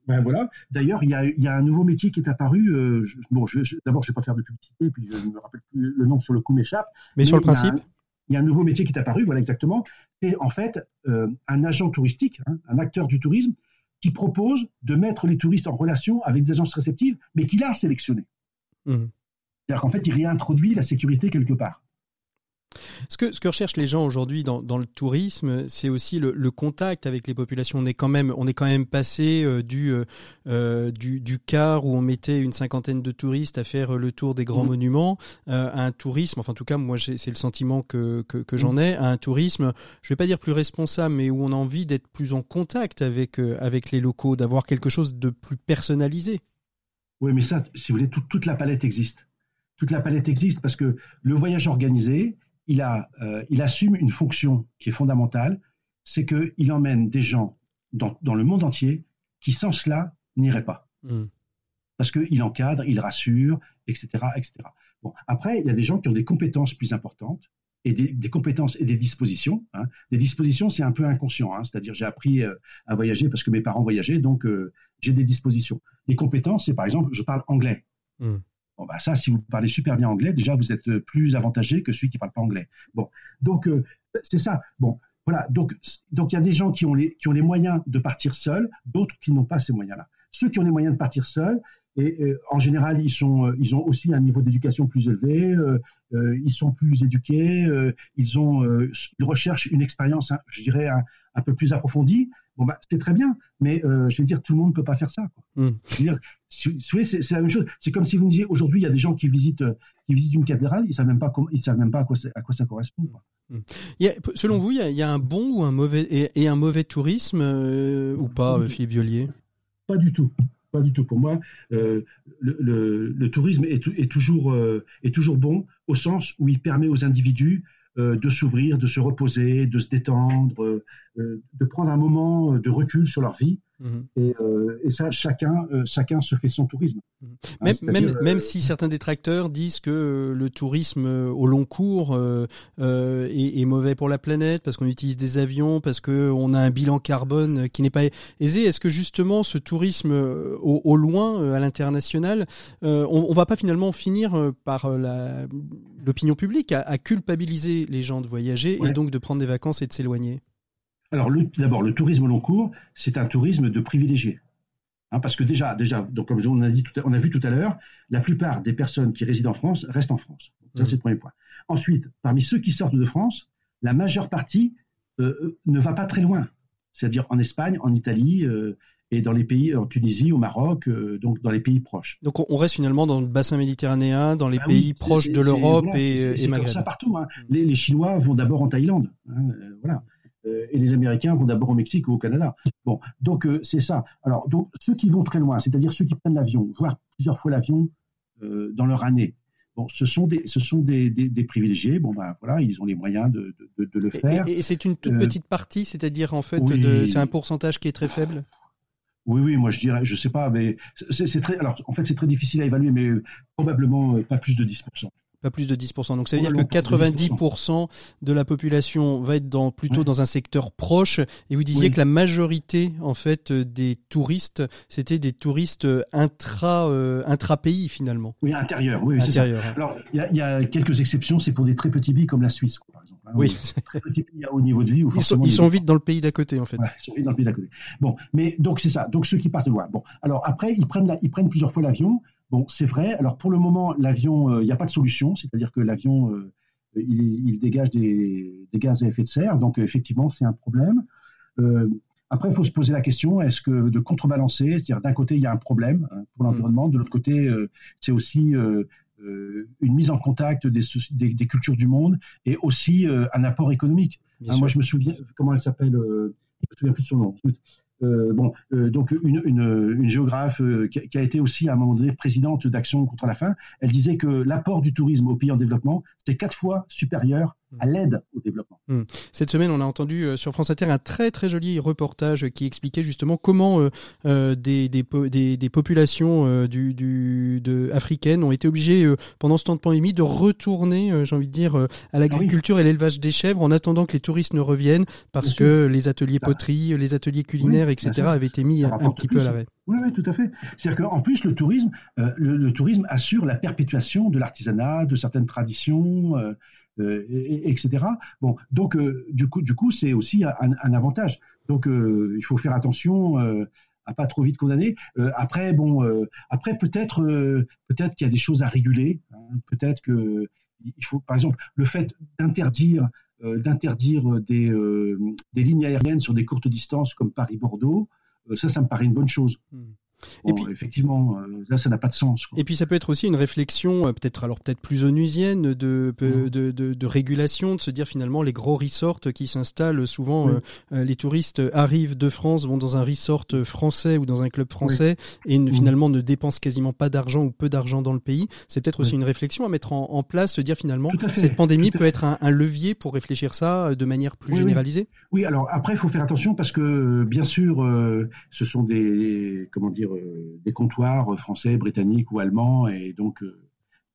Ben voilà. D'ailleurs, il y a, un nouveau métier qui est apparu. Euh, bon, d'abord, je ne vais pas faire de publicité, puis je ne me rappelle plus le nom sur le coup m'échappe. Mais, sur le principe il y, a un nouveau métier qui est apparu, voilà exactement. C'est en fait euh, un agent touristique, hein, un acteur du tourisme, qui propose de mettre les touristes en relation avec des agences réceptives, mais qu'il a sélectionné. Mmh. C'est-à-dire qu'en fait, il réintroduit la sécurité quelque part. Ce que, ce que recherchent les gens aujourd'hui dans, dans, le tourisme, c'est aussi le, le, contact avec les populations. On est quand même, on est quand même passé euh, du, euh, euh, du, du car où on mettait une cinquantaine de touristes à faire le tour des grands mmh. monuments à un tourisme. Enfin, en tout cas, moi, c'est le sentiment que, que, que j'en mmh. ai. À un tourisme, je vais pas dire plus responsable, mais où on a envie d'être plus en contact avec avec les locaux, d'avoir quelque chose de plus personnalisé. Oui, mais ça, si vous voulez, toute la palette existe. Toute la palette existe parce que le voyage organisé, il, a, euh, il assume une fonction qui est fondamentale, c'est qu'il emmène des gens dans, le monde entier qui, sans cela, n'iraient pas. Hmm. Parce qu'il encadre, il rassure, etc., etc. Bon, après, il y a des gens qui ont des compétences plus importantes et des, compétences et des dispositions. Hein. Des dispositions, c'est un peu inconscient, hein. c'est-à-dire j'ai appris euh, à voyager parce que mes parents voyageaient, donc euh, j'ai des dispositions. Les compétences, c'est par exemple, je parle anglais. Hmm. Bon, bah ça, si vous parlez super bien anglais, déjà, vous êtes euh, plus avantagé que celui qui ne parle pas anglais. Bon, donc, euh, c'est ça. Bon, voilà. Donc, donc il y a des gens qui ont les, qui ont les moyens de partir seuls, d'autres qui n'ont pas ces moyens-là. Ceux qui ont les moyens de partir seuls, et euh, en général, ils, sont, ils ont aussi un niveau d'éducation plus élevé, ils sont plus éduqués, ils, ont, recherchent une expérience, hein, je dirais, un, peu plus approfondie. Bon, bah, c'est très bien, mais je veux dire, tout le monde ne peut pas faire ça. Quoi. Mmh. Je veux dire, c'est la même chose. C'est comme si vous me disiez aujourd'hui, il y a des gens qui visitent, qui visitent une cathédrale, ils savent même pas ils savent même pas à quoi, à quoi ça correspond. Hmm. selon vous, il y, a, un bon ou un mauvais et, un mauvais tourisme euh, ou pas, euh, Philippe Violier Pas du tout. Pas du tout. Pour moi, euh, le, tourisme est, est toujours, est toujours bon au sens où il permet aux individus de s'ouvrir, de se reposer, de se détendre, de prendre un moment de recul sur leur vie Mhm. Et, euh, et, ça, chacun, euh, chacun se fait son tourisme. Mhm. Hein, même, même, même, si certains détracteurs disent que le tourisme au long cours euh, est, est, mauvais pour la planète parce qu'on utilise des avions, parce qu'on a un bilan carbone qui n'est pas aisé, est-ce que justement ce tourisme au, au loin, à l'international, on, on va pas finalement finir par l'opinion publique à, à, culpabiliser les gens de voyager et donc de prendre des vacances et de s'éloigner? Alors, d'abord, le tourisme long cours, c'est un tourisme de privilégiés. Hein, parce que déjà, déjà donc comme on a, dit on a vu tout à l'heure, la plupart des personnes qui résident en France restent en France. Ça, c'est le premier point. Ensuite, parmi ceux qui sortent de France, la majeure partie euh, euh, ne va pas très loin. C'est-à-dire en Espagne, en Italie euh, et dans les pays, en Tunisie, au Maroc, donc dans les pays proches. Donc on reste finalement dans le bassin méditerranéen, dans les bah pays proches de l'Europe et, et Maghreb. ça partout. Hein. Les, les, Chinois vont d'abord en Thaïlande. Hein, voilà. Euh, et les Américains vont d'abord au Mexique ou au Canada. Bon, donc euh, c'est ça. Alors, donc ceux qui vont très loin, c'est-à-dire ceux qui prennent l'avion, voire plusieurs fois l'avion euh, dans leur année, Bon, ce sont des, ce sont des, des, privilégiés. Bon, ben voilà, ils ont les moyens de, de, de le faire. Et, c'est une toute petite partie, c'est-à-dire en fait, c'est un pourcentage qui est très faible? Oui, oui, moi je dirais, je sais pas, mais c'est très, alors en fait c'est très difficile à évaluer, mais probablement pas plus de 10%. Pas plus de 10%. Donc ça veut dire que 90% de la population va être dans, plutôt dans un secteur proche. Et vous disiez que la majorité, en fait, euh, des touristes, c'était des touristes euh, intra, euh, intra-pays finalement. Oui, intérieur. Oui, intérieur. Ça. Alors, il y, y, a quelques exceptions. C'est pour des très petits pays comme la Suisse, par exemple. Hein, oui. Très petits pays à haut niveau de vie. Où ils sont, ils sont vite dans le pays d'à côté, en fait. Ouais, ils sont vite dans le pays d'à côté. Bon, mais donc c'est ça. Donc ceux qui partent loin. Bon, alors après, ils prennent, ils prennent plusieurs fois l'avion. Bon, c'est vrai. Alors pour le moment, l'avion, euh, il n'y a pas de solution, c'est-à-dire que l'avion, euh, il, dégage des, gaz à effet de serre, donc effectivement, c'est un problème. Euh, après, il faut se poser la question est-ce que de contrebalancer, c'est-à-dire d'un côté, il y a un problème hein, pour l'environnement, de l'autre côté, c'est aussi une mise en contact des, des, cultures du monde et aussi un apport économique. Hein, moi, je me souviens, comment elle s'appelle Je me souviens plus de son nom. Euh, bon, euh, donc une, une, géographe euh, qui, qui, a été aussi à un moment donné présidente d'Action contre la faim, elle disait que l'apport du tourisme aux pays en développement, c'est quatre fois supérieur à hmm. l'aide au développement. Hmm. Cette semaine, on a entendu sur France Inter un très très joli reportage qui expliquait justement comment euh, des, des, des, des, populations euh, du, du, de, africaines ont été obligées pendant ce temps de pandémie de retourner, j'ai envie de dire, à l'agriculture ah oui. et l'élevage des chèvres en attendant que les touristes ne reviennent parce Bien que sûr. les ateliers poterie, les ateliers culinaires, oui etc., avait été mis un, un petit peu à l'arrêt. Oui, oui, tout à fait. C'est-à-dire qu'en plus, le tourisme, euh, le, le, tourisme assure la perpétuation de l'artisanat, de certaines traditions, euh, euh, et, etc. Bon, donc euh, du coup, du coup, c'est aussi un, avantage. Donc, euh, il faut faire attention à pas trop vite condamner. après, bon, après peut-être, peut-être qu'il y a des choses à réguler. Hein, peut-être que il faut, par exemple, le fait d'interdire euh, d'interdire des, euh, des, lignes aériennes sur des courtes distances comme Paris-Bordeaux, euh, ça, ça me paraît une bonne chose. Mmh. Bon, et puis, effectivement, euh, là, ça n'a pas de sens. Quoi. Et puis, ça peut être aussi une réflexion, euh, peut-être alors peut-être plus onusienne, de, de, de, de, de, régulation, de se dire finalement les gros resorts qui s'installent souvent, euh, les touristes arrivent de France, vont dans un resort français ou dans un club français oui. et mmh. finalement ne dépensent quasiment pas d'argent ou peu d'argent dans le pays. C'est peut-être aussi une réflexion à mettre en, en place, se dire finalement cette pandémie peut être un, un, levier pour réfléchir ça de manière plus généralisée. Oui. oui, alors après, il faut faire attention parce que bien sûr, euh, ce sont des comment dire euh, des comptoirs français, britanniques ou allemands, et donc euh,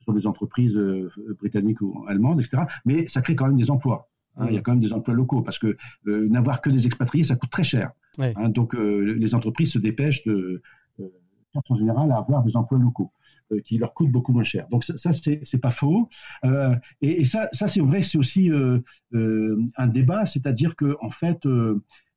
sont des entreprises euh, britanniques ou allemandes, etc. Mais ça crée quand même des emplois. Hein, mmh. Il y a quand même des emplois locaux parce que euh, n'avoir que des expatriés, ça coûte très cher. Hein, donc les entreprises se dépêchent de, en général, à avoir des emplois locaux qui leur coûtent beaucoup moins cher. Donc ça, ça c'est pas faux. Euh, et, et, ça, ça c'est vrai, c'est aussi euh, euh, un débat, c'est-à-dire que en fait,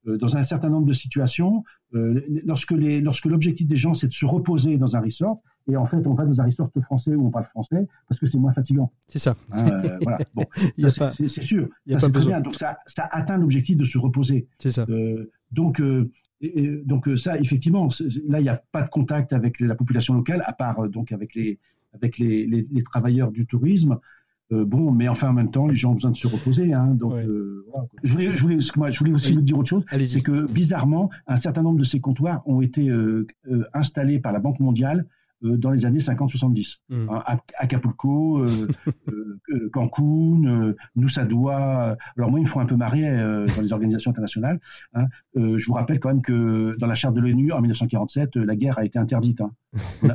dans un certain nombre de situations, euh, lorsque les, lorsque l'objectif des gens c'est de se reposer dans un resort, et en fait on va dans un resort français où on parle français parce que c'est moins fatigant. C'est ça. Euh, voilà. Bon, c'est sûr. Il y a ça, pas besoin. Bien. Donc ça, ça atteint l'objectif de se reposer. C'est ça. Euh, donc et, donc ça, effectivement, là il n'y a pas de contact avec la population locale à part donc avec les avec les, les, les travailleurs du tourisme. Euh, bon, mais enfin en même temps, les gens ont besoin de se reposer. Hein, donc, ouais. euh, voilà. je, voulais, je, voulais, je voulais aussi oui. vous dire autre chose. C'est que bizarrement, un certain nombre de ces comptoirs ont été euh, euh installés par la Banque mondiale dans les années 50-70. Mm. Hein, Acapulco, euh, euh, Cancun, Nusa Dua. Alors moi, ils me font un peu marrer dans les organisations internationales. Hein. je vous rappelle quand même que dans la charte de l'ONU, en 1947, la guerre a été interdite. Hein.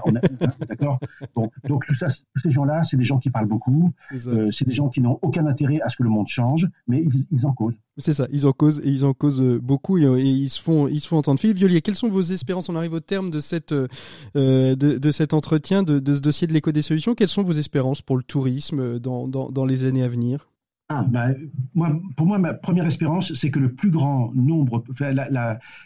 D'accord bon, Donc tout ça, tous ces gens-là, c'est des gens qui parlent beaucoup. C'est des gens qui n'ont aucun intérêt à ce que le monde change, mais ils, ils en causent. C'est ça, ils en causent et ils en causent beaucoup et, et, ils se font ils se font entendre. Philippe Violier, quelles sont vos espérances On arrive au terme de cette euh, de, de, cet entretien, de, de ce dossier de l'éco des solutions. Quelles sont vos espérances pour le tourisme dans, dans, dans les années à venir? Ah, bah, moi, pour moi, ma première espérance, c'est que le plus grand nombre,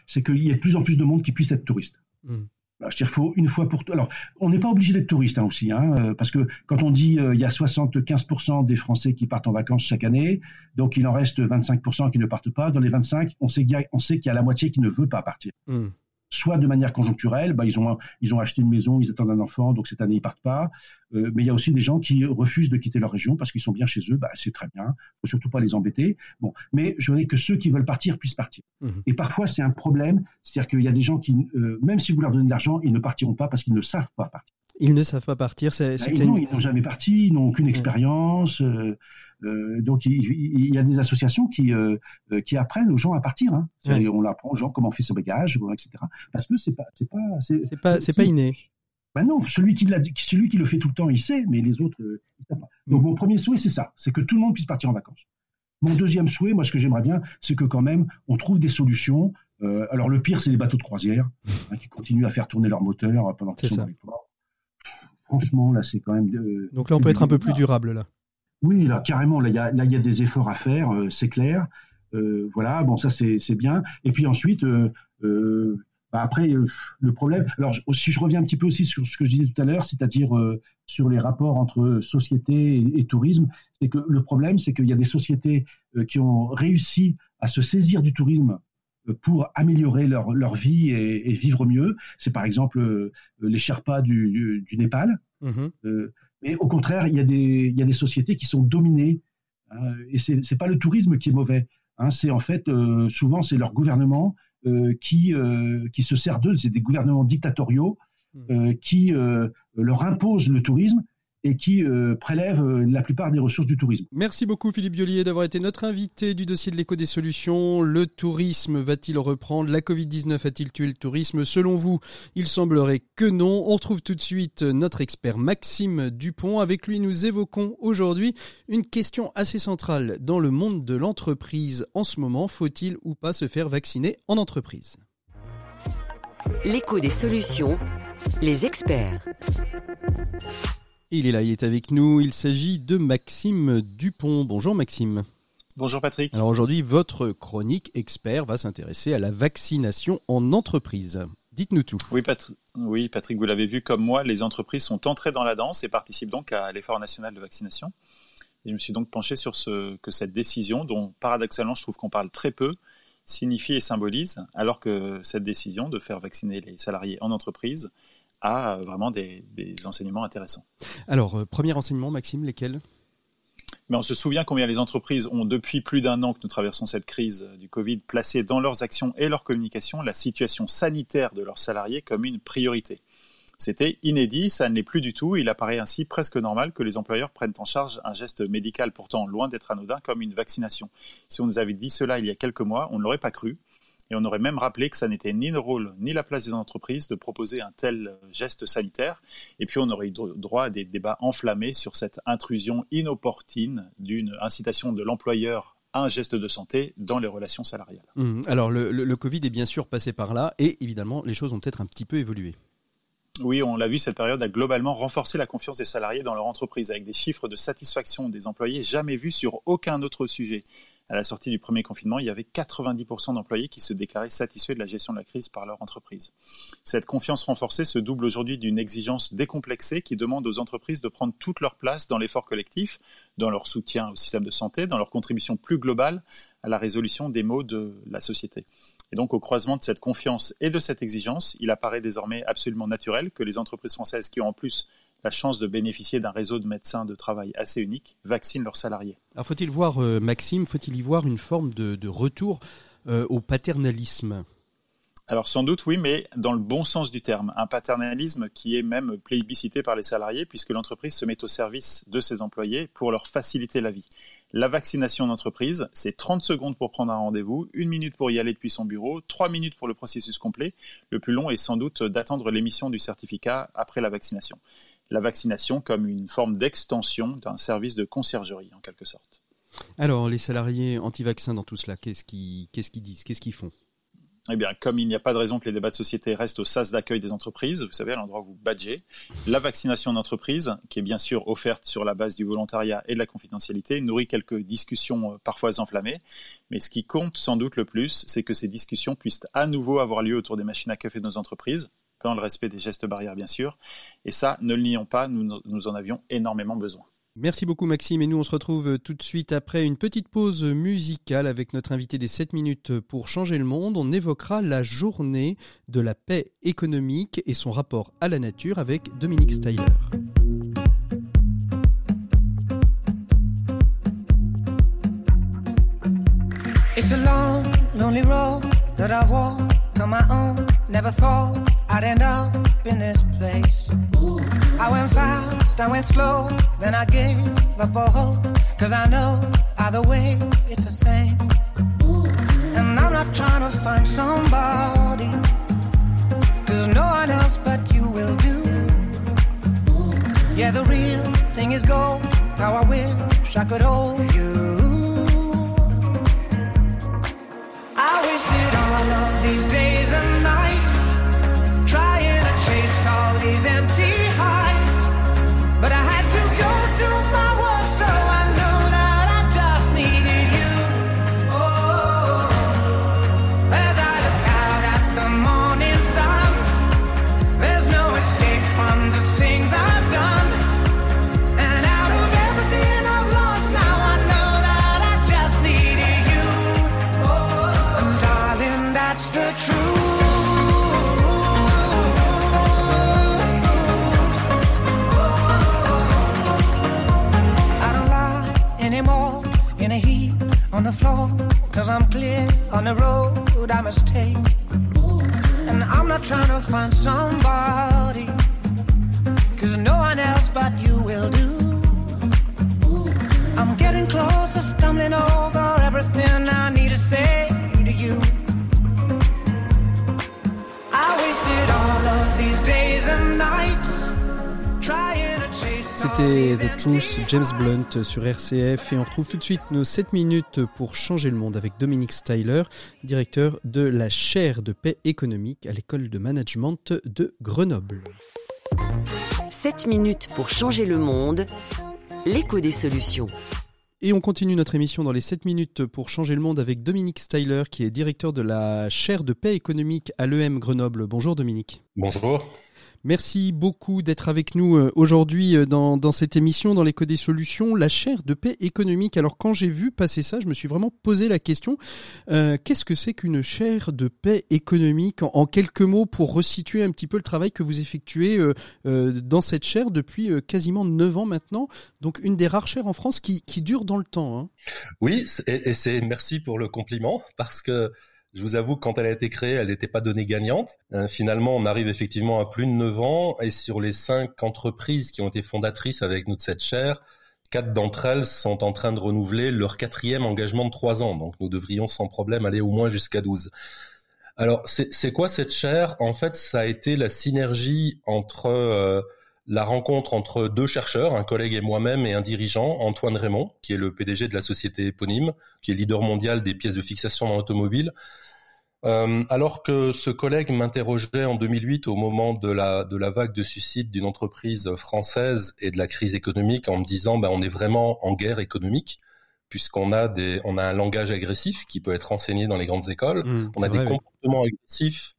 c'est qu'il y ait de plus en plus de monde qui puisse être touriste. Mmh. Bah, je dire, faut une fois pour tout. Alors, on n'est pas obligé d'être touriste hein, aussi, hein, euh, parce que quand on dit euh, il y a 75% des Français qui partent en vacances chaque année, donc il en reste 25% qui ne partent pas. Dans les 25, on sait, qu'il y a la moitié qui ne veut pas partir. Mm soit de manière conjoncturelle, bah, ils, ont, ils ont acheté une maison, ils attendent un enfant, donc cette année ils partent pas. Euh, mais il y a aussi des gens qui refusent de quitter leur région parce qu'ils sont bien chez eux, bah, c'est très bien, faut surtout pas les embêter. Bon, mais je voudrais que ceux qui veulent partir puissent partir. Mmh. Et parfois c'est un problème, c'est-à-dire qu'il y a des gens qui, euh, même si vous leur donnez de l'argent, ils ne partiront pas parce qu'ils ne savent pas partir. Ils ne savent pas partir. C'est, bah, non, ils n'ont jamais parti, ils n'ont aucune expérience. Euh, euh, donc il, il, y a des associations qui, euh, qui apprennent aux gens à partir. Hein. On apprend aux gens comment on fait ses bagages, etc. Parce que c'est pas, c'est pas, c'est, pas, c'est pas inné. Ben non, celui qui, celui qui le fait tout le temps, il sait, mais les autres, euh, ils savent pas. Donc mmh. mon premier souhait, c'est ça, c'est que tout le monde puisse partir en vacances. Mon deuxième souhait, moi, ce que j'aimerais bien, c'est que quand même, on trouve des solutions. Euh, alors le pire, c'est les bateaux de croisière hein, qui continuent à faire tourner leur moteur pendant qu'ils sont dans les ports. Franchement, là, c'est quand même. Euh, Donc là, on peut être un peu plus durable là. Oui, là, carrément, là, il y a, là, y a des efforts à faire, euh, c'est clair. Euh, voilà, bon, ça, c'est bien. Et puis ensuite, euh, bah, après, le problème. Alors, si je reviens un petit peu aussi sur ce que je disais tout à l'heure, c'est-à-dire sur les rapports entre société et, et tourisme, c'est que le problème, c'est qu'il y a des sociétés qui ont réussi à se saisir du tourisme pour améliorer leur, leur vie et, et, vivre mieux. C'est par exemple les Sherpas du, du, du Népal. Mmh. Euh, mais au contraire, il y a des, il y a des sociétés qui sont dominées. Hein, et c'est n'est pas le tourisme qui est mauvais. Hein, c'est en fait, euh, souvent, c'est leur gouvernement qui, qui se sert d'eux, c'est des gouvernements dictatoriaux hmm. qui leur imposent le tourisme et qui euh, prélève euh, la plupart des ressources du tourisme. Merci beaucoup Philippe Biolier d'avoir été notre invité du dossier de l'écho des solutions. Le tourisme va-t-il reprendre? La Covid-19 a-t-il tué le tourisme? Selon vous, il semblerait que non. On retrouve tout de suite notre expert Maxime Dupont. Avec lui, nous évoquons aujourd'hui une question assez centrale dans le monde de l'entreprise en ce moment. Faut-il ou pas se faire vacciner en entreprise? L'écho des solutions, les experts. Il est là, il est avec nous. Il s'agit de Maxime Dupont. Bonjour Maxime. Bonjour Patrick. Alors aujourd'hui, votre chronique expert va s'intéresser à la vaccination en entreprise. Dites-nous tout. Oui, oui Patrick, vous l'avez vu comme moi, les entreprises sont entrées dans la danse et participent donc à l'effort national de vaccination. Et je me suis donc penché sur ce que cette décision, dont paradoxalement je trouve qu'on parle très peu, signifie et symbolise, alors que cette décision de faire vacciner les salariés en entreprise a vraiment des, enseignements intéressants. Alors, euh, premier enseignement, Maxime, lesquels? Mais on se souvient combien les entreprises ont, depuis plus d'un an que nous traversons cette crise du Covid, placé dans leurs actions et leur communication la situation sanitaire de leurs salariés comme une priorité. C'était inédit, ça ne l'est plus du tout. Il apparaît ainsi presque normal que les employeurs prennent en charge un geste médical pourtant loin d'être anodin comme une vaccination. Si on nous avait dit cela il y a quelques mois, on ne l'aurait pas cru. Et on aurait même rappelé que ça n'était ni le rôle ni la place des entreprises de proposer un tel geste sanitaire. Et puis on aurait eu droit à des débats enflammés sur cette intrusion inopportune d'une incitation de l'employeur à un geste de santé dans les relations salariales. Mmh. Alors le, le Covid est bien sûr passé par là et évidemment les choses ont peut-être un petit peu évolué. Oui, on l'a vu, cette période a globalement renforcé la confiance des salariés dans leur entreprise, avec des chiffres de satisfaction des employés jamais vus sur aucun autre sujet à la sortie du premier confinement, il y avait 90% d'employés qui se déclaraient satisfaits de la gestion de la crise par leur entreprise. Cette confiance renforcée se double aujourd'hui d'une exigence décomplexée qui demande aux entreprises de prendre toute leur place dans l'effort collectif, dans leur soutien au système de santé, dans leur contribution plus globale à la résolution des maux de la société. Et donc, au croisement de cette confiance et de cette exigence, il apparaît désormais absolument naturel que les entreprises françaises qui ont en plus la chance de bénéficier d'un réseau de médecins de travail assez unique, vaccinent leurs salariés. Alors faut-il voir, euh, Maxime, faut-il y voir une forme de, retour euh, au paternalisme? Alors sans doute oui, mais dans le bon sens du terme. Un paternalisme qui est même plébiscité par les salariés puisque l'entreprise se met au service de ses employés pour leur faciliter la vie. La vaccination d'entreprise, c'est 30 secondes pour prendre un rendez-vous, une minute pour y aller depuis son bureau, 3 minutes pour le processus complet. Le plus long est sans doute d'attendre l'émission du certificat après la vaccination la vaccination comme une forme d'extension d'un service de conciergerie, en quelque sorte. Alors, les salariés anti-vaccins dans tout cela, qu'est-ce qu'ils disent Qu'est-ce qu'ils font? Eh bien, comme il n'y a pas de raison que les débats de société restent au sas d'accueil des entreprises, vous savez, à l'endroit où vous badgez, la vaccination d'entreprise, qui est bien sûr offerte sur la base du volontariat et de la confidentialité, nourrit quelques discussions euh, parfois enflammées. Mais ce qui compte sans doute le plus, c'est que ces discussions puissent à nouveau avoir lieu autour des machines à café de nos entreprises, dans le respect des gestes barrières bien sûr. Et ça, ne le nions pas, nous, nous en avions énormément besoin. Merci beaucoup Maxime et nous on se retrouve tout de suite après une petite pause musicale avec notre invité des 7 minutes pour changer le monde. On évoquera la journée de la paix économique et son rapport à la nature avec Dominique Styler. It's a long, lonely road that I walk on my own. Never thought I'd end up in this place. I went fast, I went slow, then I gave up all hope. Cause I know either way it's the same. And I'm not trying to find somebody. Cause no one else but you will do. Yeah, the real thing is gold. How I wish I could hold you. Cause I'm clear on the road I must take. And I'm not trying to find somebody, cause no one else but you will do. I'm getting closer, stumbling over everything I C'était The Truth, James Blunt sur RCF et on retrouve tout de suite nos 7 minutes pour changer le monde avec Dominique Styler, directeur de la chaire de paix économique à l'école de management de Grenoble. 7 minutes pour changer le monde, l'écho des solutions. Et on continue notre émission dans les 7 minutes pour changer le monde avec Dominique Styler qui est directeur de la chaire de paix économique à l'EM Grenoble. Bonjour Dominique. Bonjour. Merci beaucoup d'être avec nous euh, aujourd'hui euh, dans, dans, cette émission, dans l'écho des solutions, la chaire de paix économique. Alors quand j'ai vu passer ça, je me suis vraiment posé la question, euh, qu'est-ce que c'est qu'une chaire de paix économique? En, quelques mots pour resituer un petit peu le travail que vous effectuez euh, euh, dans cette chaire depuis quasiment 9 ans maintenant, donc une des rares chaires en France qui, qui dure dans le temps. Hein. Oui, et, et c'est merci pour le compliment parce que je vous avoue que quand elle a été créée, elle n'était pas donnée gagnante. Euh, finalement, on arrive effectivement à plus de 9 ans et sur les cinq entreprises qui ont été fondatrices avec nous de cette chaire, quatre d'entre elles sont en train de renouveler leur quatrième engagement de 3 ans. Donc nous devrions sans problème aller au moins jusqu'à 12. Alors c'est quoi cette chaire? En fait, ça a été la synergie entre euh, la rencontre entre deux chercheurs, un collègue et moi-même, et un dirigeant, Antoine Raymond, qui est le PDG de la société éponyme, qui est leader mondial des pièces de fixation dans l'automobile. Euh, alors que ce collègue m'interrogeait en 2008 au moment de la, de la vague de suicide d'une entreprise française et de la crise économique en me disant ben, on est vraiment en guerre économique puisqu'on a des on a un langage agressif qui peut être enseigné dans les grandes écoles, mmh, on a des comportements agressifs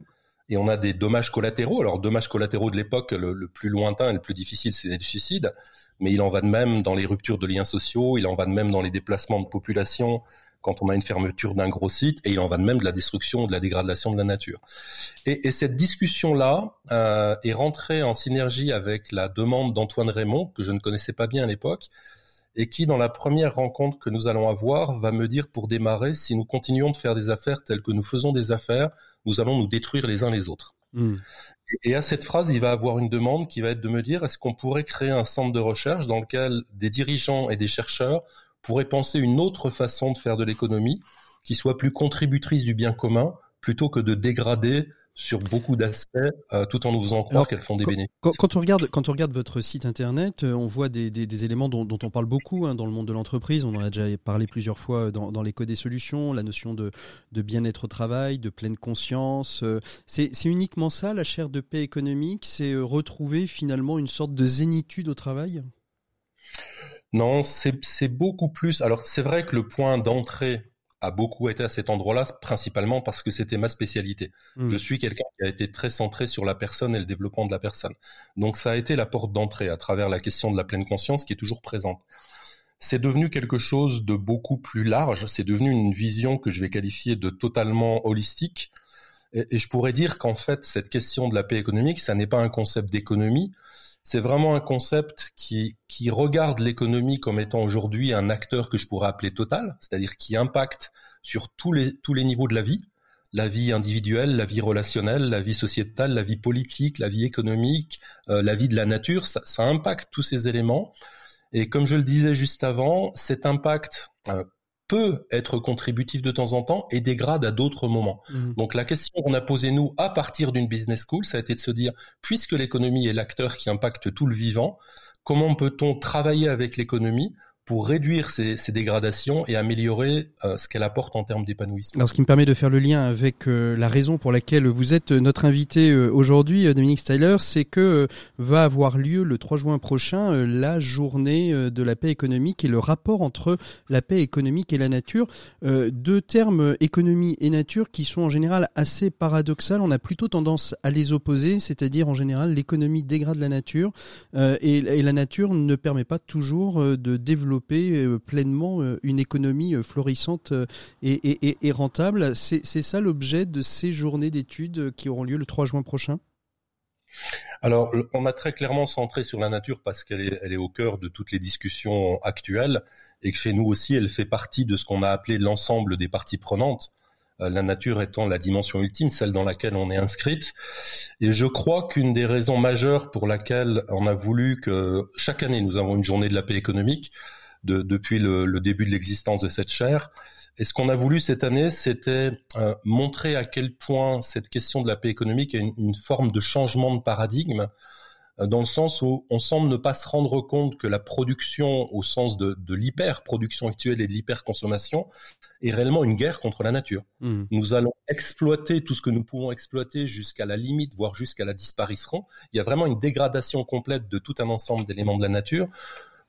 et on a des dommages collatéraux. Alors dommages collatéraux de l'époque, le, le, plus lointain et le plus difficile, c'est le suicide, mais il en va de même dans les ruptures de liens sociaux, il en va de même dans les déplacements de population, quand on a une fermeture d'un gros site, et il en va de même de la destruction, de la dégradation de la nature. Et, et cette discussion-là euh, est rentrée en synergie avec la demande d'Antoine Raymond, que je ne connaissais pas bien à l'époque, et qui, dans la première rencontre que nous allons avoir, va me dire pour démarrer, si nous continuons de faire des affaires telles que nous faisons des affaires, nous allons nous détruire les uns les autres. Mmh. Et à cette phrase, il va avoir une demande qui va être de me dire, est-ce qu'on pourrait créer un centre de recherche dans lequel des dirigeants et des chercheurs pourrait penser une autre façon de faire de l'économie qui soit plus contributrice du bien commun plutôt que de dégrader sur beaucoup d'aspects euh, tout en nous faisant croire qu'elles font des bénéfices. Quand, quand, on regarde, quand on regarde votre site internet, euh, on voit des, des, des éléments dont, dont, on parle beaucoup hein, dans le monde de l'entreprise. On en a déjà parlé plusieurs fois dans, dans l'écho des solutions, la notion de, de bien-être au travail, de pleine conscience. Euh, c'est uniquement ça, la chaire de paix économique, c'est retrouver finalement une sorte de zénitude au travail? Non, c'est beaucoup plus. Alors c'est vrai que le point d'entrée a beaucoup été à cet endroit-là, principalement parce que c'était ma spécialité. Mmh. Je suis quelqu'un qui a été très centré sur la personne et le développement de la personne. Donc ça a été la porte d'entrée à travers la question de la pleine conscience qui est toujours présente. C'est devenu quelque chose de beaucoup plus large, c'est devenu une vision que je vais qualifier de totalement holistique. Et, et je pourrais dire qu'en fait, cette question de la paix économique, ça n'est pas un concept d'économie, c'est vraiment un concept qui, qui regarde l'économie comme étant aujourd'hui un acteur que je pourrais appeler total, c'est-à-dire qui impacte sur tous les, tous les niveaux de la vie, la vie individuelle, la vie relationnelle, la vie sociétale, la vie politique, la vie économique, euh, la vie de la nature, ça, ça, impacte tous ces éléments. Et comme je le disais juste avant, cet impact euh, peut être contributif de temps en temps et dégrade à d'autres moments. Mmh. Donc la question qu'on a posée nous à partir d'une business school, ça a été de se dire, puisque l'économie est l'acteur qui impacte tout le vivant, comment peut-on travailler avec l'économie pour réduire ces, ces, dégradations et améliorer euh, ce qu'elle apporte en termes d'épanouissement. Alors, ce qui me permet de faire le lien avec euh, la raison pour laquelle vous êtes notre invité euh, aujourd'hui, Dominique Styler, c'est que va avoir lieu le 3 juin prochain la journée de la paix économique et le rapport entre la paix économique et la nature. deux termes économie et nature qui sont en général assez paradoxales. On a plutôt tendance à les opposer, c'est-à-dire en général l'économie dégrade la nature et, et la nature ne permet pas toujours de développer développer euh, pleinement euh, une économie euh, florissante et, rentable. C'est ça l'objet de ces journées d'études qui auront lieu le 3 juin prochain? Alors, on a très clairement centré sur la nature parce qu'elle est, au cœur de toutes les discussions actuelles et que chez nous aussi, elle fait partie de ce qu'on a appelé l'ensemble des parties prenantes. La nature étant la dimension ultime, celle dans laquelle on est inscrite. Et je crois qu'une des raisons majeures pour laquelle on a voulu que chaque année nous avons une journée de la paix économique, de, depuis le, le, début de l'existence de cette chaire, et ce qu'on a voulu cette année, c'était euh, montrer à quel point cette question de la paix économique est une, une forme de changement de paradigme, euh, dans le sens où on semble ne pas se rendre compte que la production, au sens de, de l'hyper-production actuelle et de l'hyper-consommation, est réellement une guerre contre la nature. Mmh. Nous allons exploiter tout ce que nous pouvons exploiter jusqu'à la limite, voire jusqu'à la disparition. Il y a vraiment une dégradation complète de tout un ensemble d'éléments de la nature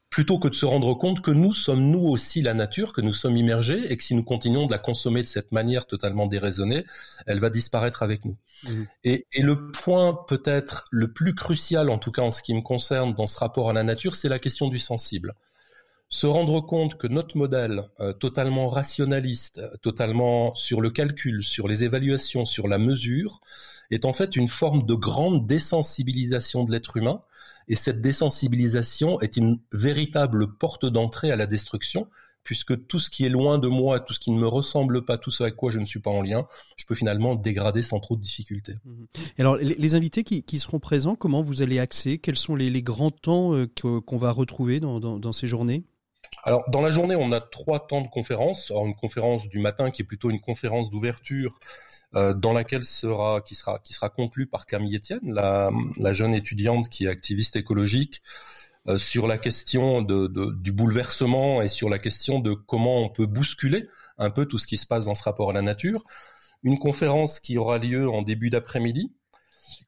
plutôt que de se rendre compte que nous sommes nous aussi la nature, que nous sommes immergés et que si nous continuons de la consommer de cette manière totalement déraisonnée, elle va disparaître avec nous. Mmh. Et, et, le point peut-être le plus crucial, en tout cas en ce qui me concerne dans ce rapport à la nature, c'est la question du sensible. Se rendre compte que notre modèle euh, totalement rationaliste, totalement sur le calcul, sur les évaluations, sur la mesure, est en fait une forme de grande désensibilisation de l'être humain et cette désensibilisation est une véritable porte d'entrée à la destruction, puisque tout ce qui est loin de moi, tout ce qui ne me ressemble pas, tout ce avec quoi je ne suis pas en lien, je peux finalement dégrader sans trop de difficultés. Et alors, les, invités qui, qui, seront présents, comment vous allez axer? Quels sont les, les grands temps euh, qu'on va retrouver dans, dans, dans ces journées? Alors, dans la journée, on a trois temps de conférences. Alors, une conférence du matin qui est plutôt une conférence d'ouverture euh, dans laquelle sera qui sera qui sera conclue par Camille Etienne, la, jeune étudiante qui est activiste écologique, euh, sur la question de, du bouleversement et sur la question de comment on peut bousculer un peu tout ce qui se passe dans ce rapport à la nature. Une conférence qui aura lieu en début d'après-midi,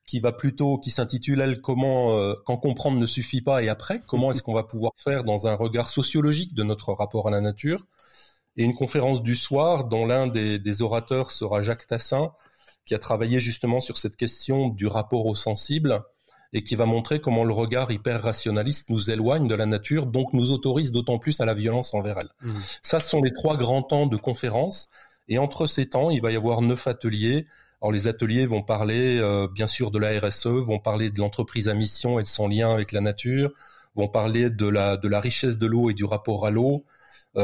qui va plutôt, qui s'intitule elle comment euh, quand comprendre ne suffit pas et après comment est-ce qu'on va pouvoir faire dans un regard sociologique de notre rapport à la nature et une conférence du soir dont l'un des, des, orateurs sera Jacques Tassin, qui a travaillé justement sur cette question du rapport au sensible et qui va montrer comment le regard hyper rationaliste nous éloigne de la nature, donc nous autorise d'autant plus à la violence envers elle. Mmh. Ça, ce sont les trois grands temps de conférence. Et entre ces temps, il va y avoir neuf ateliers. Alors les ateliers vont parler euh, bien sûr de la RSE, vont parler de l'entreprise à mission et de son lien avec la nature, vont parler de la, de la richesse de l'eau et du rapport à l'eau,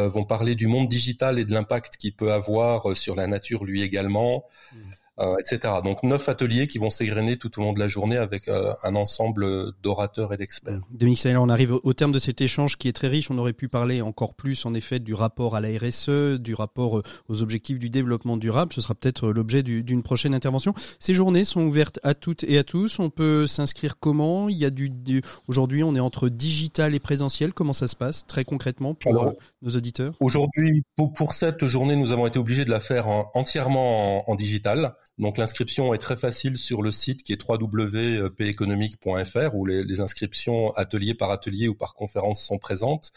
vont parler du monde digital et de l'impact qu'il peut avoir euh, sur la nature lui également. Mmh. Euh, etc. Donc neuf ateliers qui vont s'égrener tout au long de la journée avec euh, un ensemble d'orateurs et d'experts. Dominique Saillant, on arrive au terme de cet échange qui est très riche. On aurait pu parler encore plus en effet du rapport à la RSE, du rapport euh, aux objectifs du développement durable. Ce sera peut-être l'objet d'une prochaine intervention. Ces journées sont ouvertes à toutes et à tous. On peut s'inscrire comment? Il y a du, du... aujourd'hui on est entre digital et présentiel. Comment ça se passe très concrètement pour Alors, nos auditeurs? Aujourd'hui, pour, pour, cette journée, nous avons été obligés de la faire en, entièrement en, en digital. Donc l'inscription est très facile sur le site qui est www.peconomique.fr où les, inscriptions atelier par atelier ou par conférence sont présentes.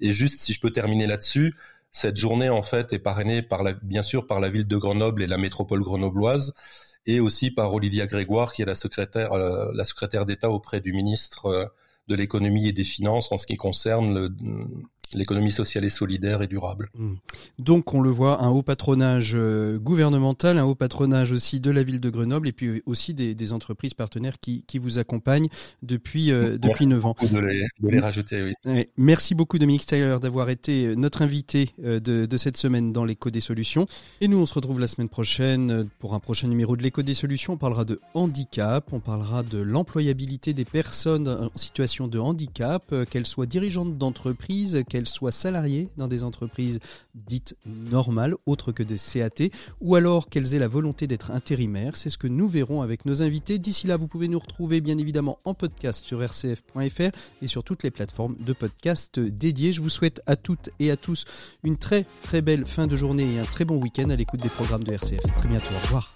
Et juste si je peux terminer là-dessus, cette journée en fait est parrainée par bien sûr par la ville de Grenoble et la métropole grenobloise et aussi par Olivia Grégoire qui est la secrétaire, euh, la secrétaire d'État auprès du ministre euh, de l'économie et des finances en ce qui concerne le, l'économie sociale et solidaire et durable. Mmh. Donc on le voit, un haut patronage euh, gouvernemental, un haut patronage aussi de la ville de Grenoble et puis aussi des, des entreprises partenaires qui, qui, vous accompagnent depuis, euh, depuis 9 ans. De les, de les rajouter, oui. Merci beaucoup Dominique Styler d'avoir été euh, notre invité de, de, cette semaine dans l'écho des solutions. Et nous on se retrouve la semaine prochaine pour un prochain numéro de l'écho des solutions. On parlera de handicap, on parlera de l'employabilité des personnes en situation de handicap, qu'elles soient dirigeantes d'entreprise, qu'elles soient salariés dans des entreprises dites normales, autres que des CAT, ou alors qu'elles aient la volonté d'être intérimaires. C'est ce que nous verrons avec nos invités. D'ici là, vous pouvez nous retrouver bien évidemment en podcast sur rcf.fr et sur toutes les plateformes de podcast dédiées. Je vous souhaite à toutes et à tous une très très belle fin de journée et un très bon week-end à l'écoute des programmes de RCF. très bientôt, au revoir.